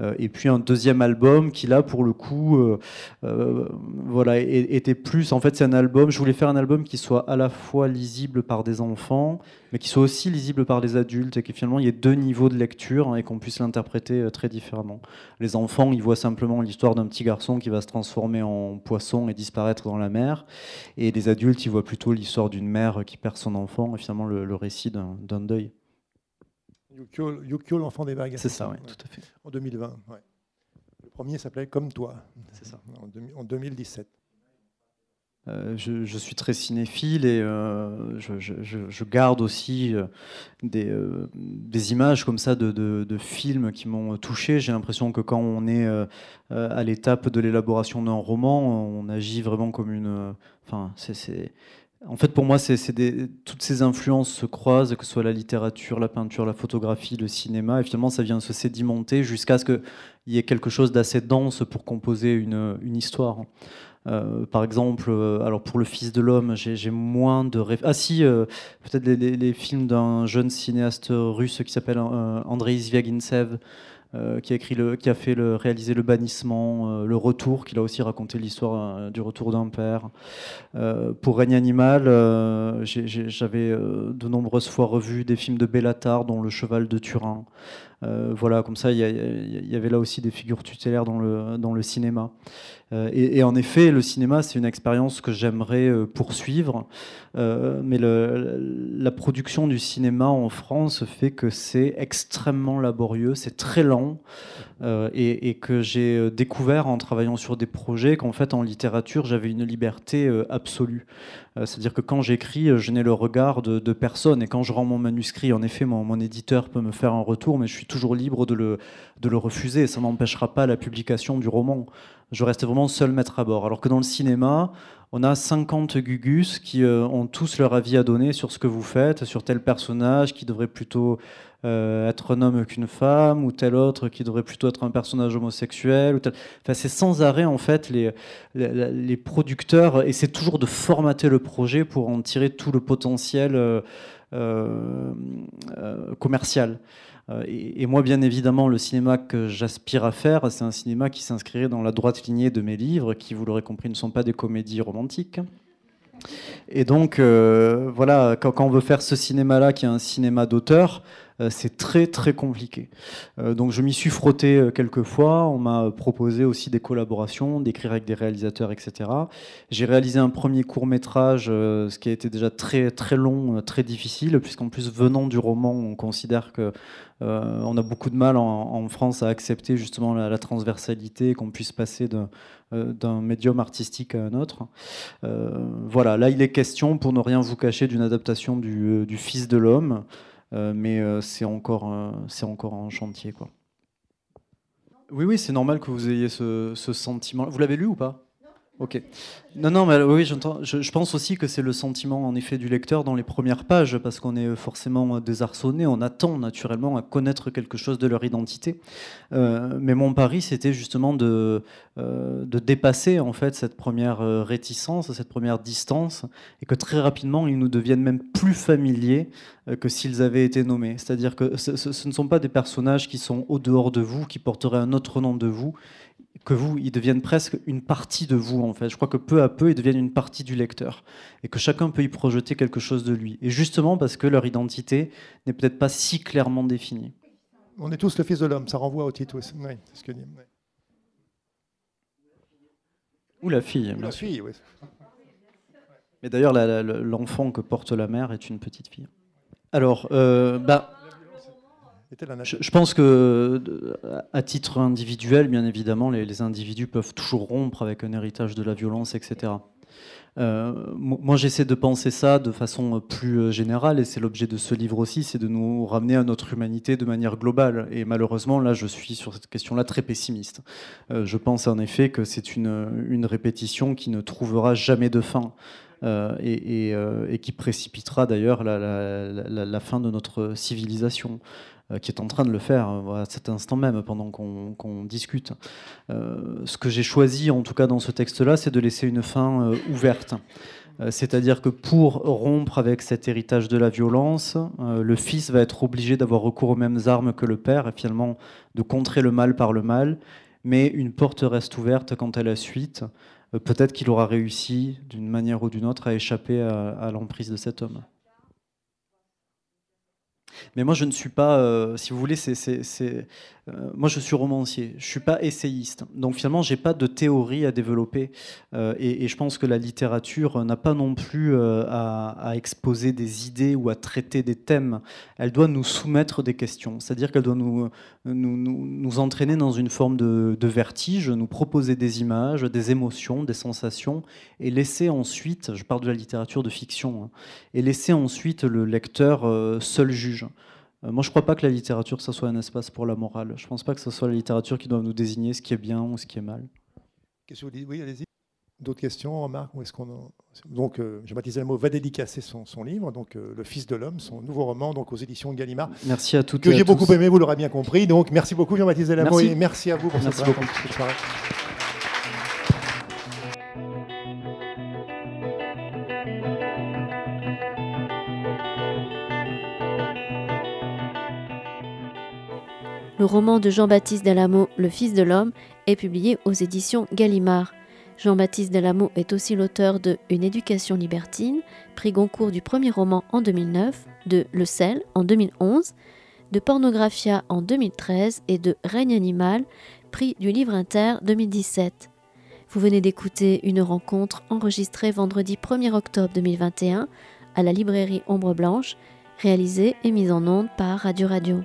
Euh, et puis un deuxième album qui là, pour le coup, euh, voilà, était plus... En fait, c'est un album, je voulais faire un album qui soit à la fois lisible par des enfants, mais qui soit aussi lisible par des adultes, et que finalement, il y ait deux niveaux de lecture, hein, et qu'on puisse l'interpréter très différemment. Les enfants, ils voient simplement l'histoire d'un petit garçon qui va se transformer en poisson et disparaître dans la mer. Et les adultes, ils voient plutôt l'histoire d'une mère qui perd son enfant, et finalement, le récit d'un deuil. Yukio, l'enfant des vagues. C'est ça, oui, tout à fait. En 2020, Le premier s'appelait Comme toi. C'est ça. En, 2017. Euh, je, suis très cinéphile et euh, je, garde aussi euh, des, images comme ça de, de films qui m'ont touché. J'ai l'impression que quand on est à l'étape de l'élaboration d'un roman, on agit vraiment comme une. En fait, pour moi, c'est, toutes ces influences se croisent, que ce soit la littérature, la peinture, la photographie, le cinéma, et finalement, ça vient se sédimenter jusqu'à ce qu'il y ait quelque chose d'assez dense pour composer une, histoire. Euh, par exemple, euh, alors pour Le Fils de l'homme, j'ai, moins de Ah si, euh, peut-être les, films d'un jeune cinéaste russe qui s'appelle Andrei Zviagintsev, euh, qui a écrit le, qui a fait le, réalisé le bannissement, euh, le retour, qui a aussi raconté l'histoire euh, du retour d'un père. pour règne animal, j'avais de nombreuses fois revu des films de Bellatar, dont Le Cheval de Turin. Voilà, comme ça, il y, avait là aussi des figures tutélaires dans le, cinéma. Et, et, en effet, le cinéma, c'est une expérience que j'aimerais poursuivre. Euh, mais la production du cinéma en France fait que c'est extrêmement laborieux, c'est très lent, euh, et, que j'ai euh, découvert en travaillant sur des projets qu'en fait en littérature j'avais une liberté absolue. C'est-à-dire que quand j'écris, je n'ai le regard de, personne, et quand je rends mon manuscrit, en effet, mon, mon, éditeur peut me faire un retour, mais je suis toujours libre de le, de le refuser. Ça n'empêchera pas la publication du roman. Je reste vraiment seul maître à bord. Alors que dans le cinéma, on a 50 Gugus qui euh, ont tous leur avis à donner sur ce que vous faites, sur tel personnage qui devrait plutôt euh, être un homme qu'une femme, ou tel autre qui devrait plutôt être un personnage homosexuel. Tel... enfin, c'est sans arrêt, en fait, les, les, producteurs essaient toujours de formater le projet pour en tirer tout le potentiel euh, commercial. Et, moi, bien évidemment, le cinéma que j'aspire à faire, c'est un cinéma qui s'inscrirait dans la droite lignée de mes livres, qui, vous l'aurez compris, ne sont pas des comédies romantiques. Et donc, euh, voilà, quand, on veut faire ce cinéma-là, qui est un cinéma d'auteur, euh, c'est très très compliqué. Euh, donc je m'y suis frotté euh, quelques fois. On m'a proposé aussi des collaborations, d'écrire avec des réalisateurs, etc. J'ai réalisé un premier court métrage, ce qui a été déjà très très long, très difficile, puisqu'en plus venant du roman, on considère que on a beaucoup de mal en, France à accepter justement la, transversalité, qu'on puisse passer d'un médium artistique à un autre. voilà, là il est question, pour ne rien vous cacher, d'une adaptation du Fils de l'homme. Euh, mais euh, c'est encore, c'est encore un chantier. Quoi. Oui, oui, c'est normal que vous ayez ce, ce sentiment. Vous l'avez lu ou pas? Ok. Non, non, mais oui, j'entends. Je, pense aussi que c'est le sentiment, en effet, du lecteur dans les premières pages, parce qu'on est forcément désarçonné, on attend naturellement à connaître quelque chose de leur identité. Euh, mais mon pari, c'était justement de, euh, dépasser, en fait, cette première euh, réticence, cette première distance, et que très rapidement, ils nous deviennent même plus familiers que s'ils avaient été nommés. C'est-à-dire que ce, ce ne sont pas des personnages qui sont au dehors de vous, qui porteraient un autre nom de vous, que vous, ils deviennent presque une partie de vous, en fait. Je crois que peu à peu, ils deviennent une partie du lecteur. Et que chacun peut y projeter quelque chose de lui. Et justement parce que leur identité n'est peut-être pas si clairement définie. On est tous le Fils de l'homme, ça renvoie au titre. Oui, ce que dit. Ou la fille. la fille, oui. Mais d'ailleurs, l'enfant que porte la mère est une petite fille. Alors, euh, bah, je, pense que, à titre individuel, bien évidemment, les, individus peuvent toujours rompre avec un héritage de la violence, etc. Euh, moi, j'essaie de penser ça de façon plus euh, générale, et c'est l'objet de ce livre aussi, c'est de nous ramener à notre humanité de manière globale. Et malheureusement, là, je suis sur cette question-là très pessimiste. Euh, je pense en effet que c'est une, une, répétition qui ne trouvera jamais de fin. et, et, qui précipitera d'ailleurs la, la, la, fin de notre civilisation. Euh, qui est en train de le faire euh, à cet instant même, pendant qu'on discute. Euh, ce que j'ai choisi, en tout cas dans ce texte-là, c'est de laisser une fin ouverte. C'est-à-dire que pour rompre avec cet héritage de la violence, le fils va être obligé d'avoir recours aux mêmes armes que le père, et finalement de contrer le mal par le mal, mais une porte reste ouverte quant à la suite. Peut-être qu'il aura réussi, d'une manière ou d'une autre, à échapper à l'emprise de cet homme. Mais moi, je ne suis pas, euh, si vous voulez, c'est, euh, moi, je suis romancier, je suis pas essayiste. Donc finalement, j'ai pas de théorie à développer. Euh, et, je pense que la littérature n'a pas non plus à, exposer des idées ou à traiter des thèmes. Elle doit nous soumettre des questions. C'est-à-dire qu'elle doit nous, nous, nous, entraîner dans une forme de, de, vertige, nous proposer des images, des émotions, des sensations, et laisser ensuite, je parle de la littérature de fiction, hein, et laisser ensuite le lecteur seul juge. Euh, moi, je ne crois pas que la littérature, ça soit un espace pour la morale. Je ne pense pas que ce soit la littérature qui doit nous désigner ce qui est bien ou ce qui est mal. Qu'est-ce que vous dites? Oui, allez-y. D'autres questions, remarques est-ce qu'on Donc, euh, Jean-Baptiste mot va dédicacer son, son livre, donc euh, Le Fils de l'homme, son nouveau roman, donc aux éditions Gallimard. Merci à toutes. Que j'ai beaucoup aimé, vous l'aurez bien compris. Donc, merci beaucoup, Jean-Baptiste Delamot, et merci à vous pour merci cette, beaucoup. soirée. Le roman de Jean-Baptiste Delameau, Le Fils de l'homme, est publié aux éditions Gallimard. Jean-Baptiste Delameau est aussi l'auteur de Une éducation libertine, prix Goncourt du premier roman en 2009, de Le sel en 2011, de Pornographia en 2013 et de Règne animal, prix du livre inter 2017. Vous venez d'écouter une rencontre enregistrée vendredi 1er octobre 2021 à la librairie Ombre Blanche, réalisée et mise en onde par Radio Radio.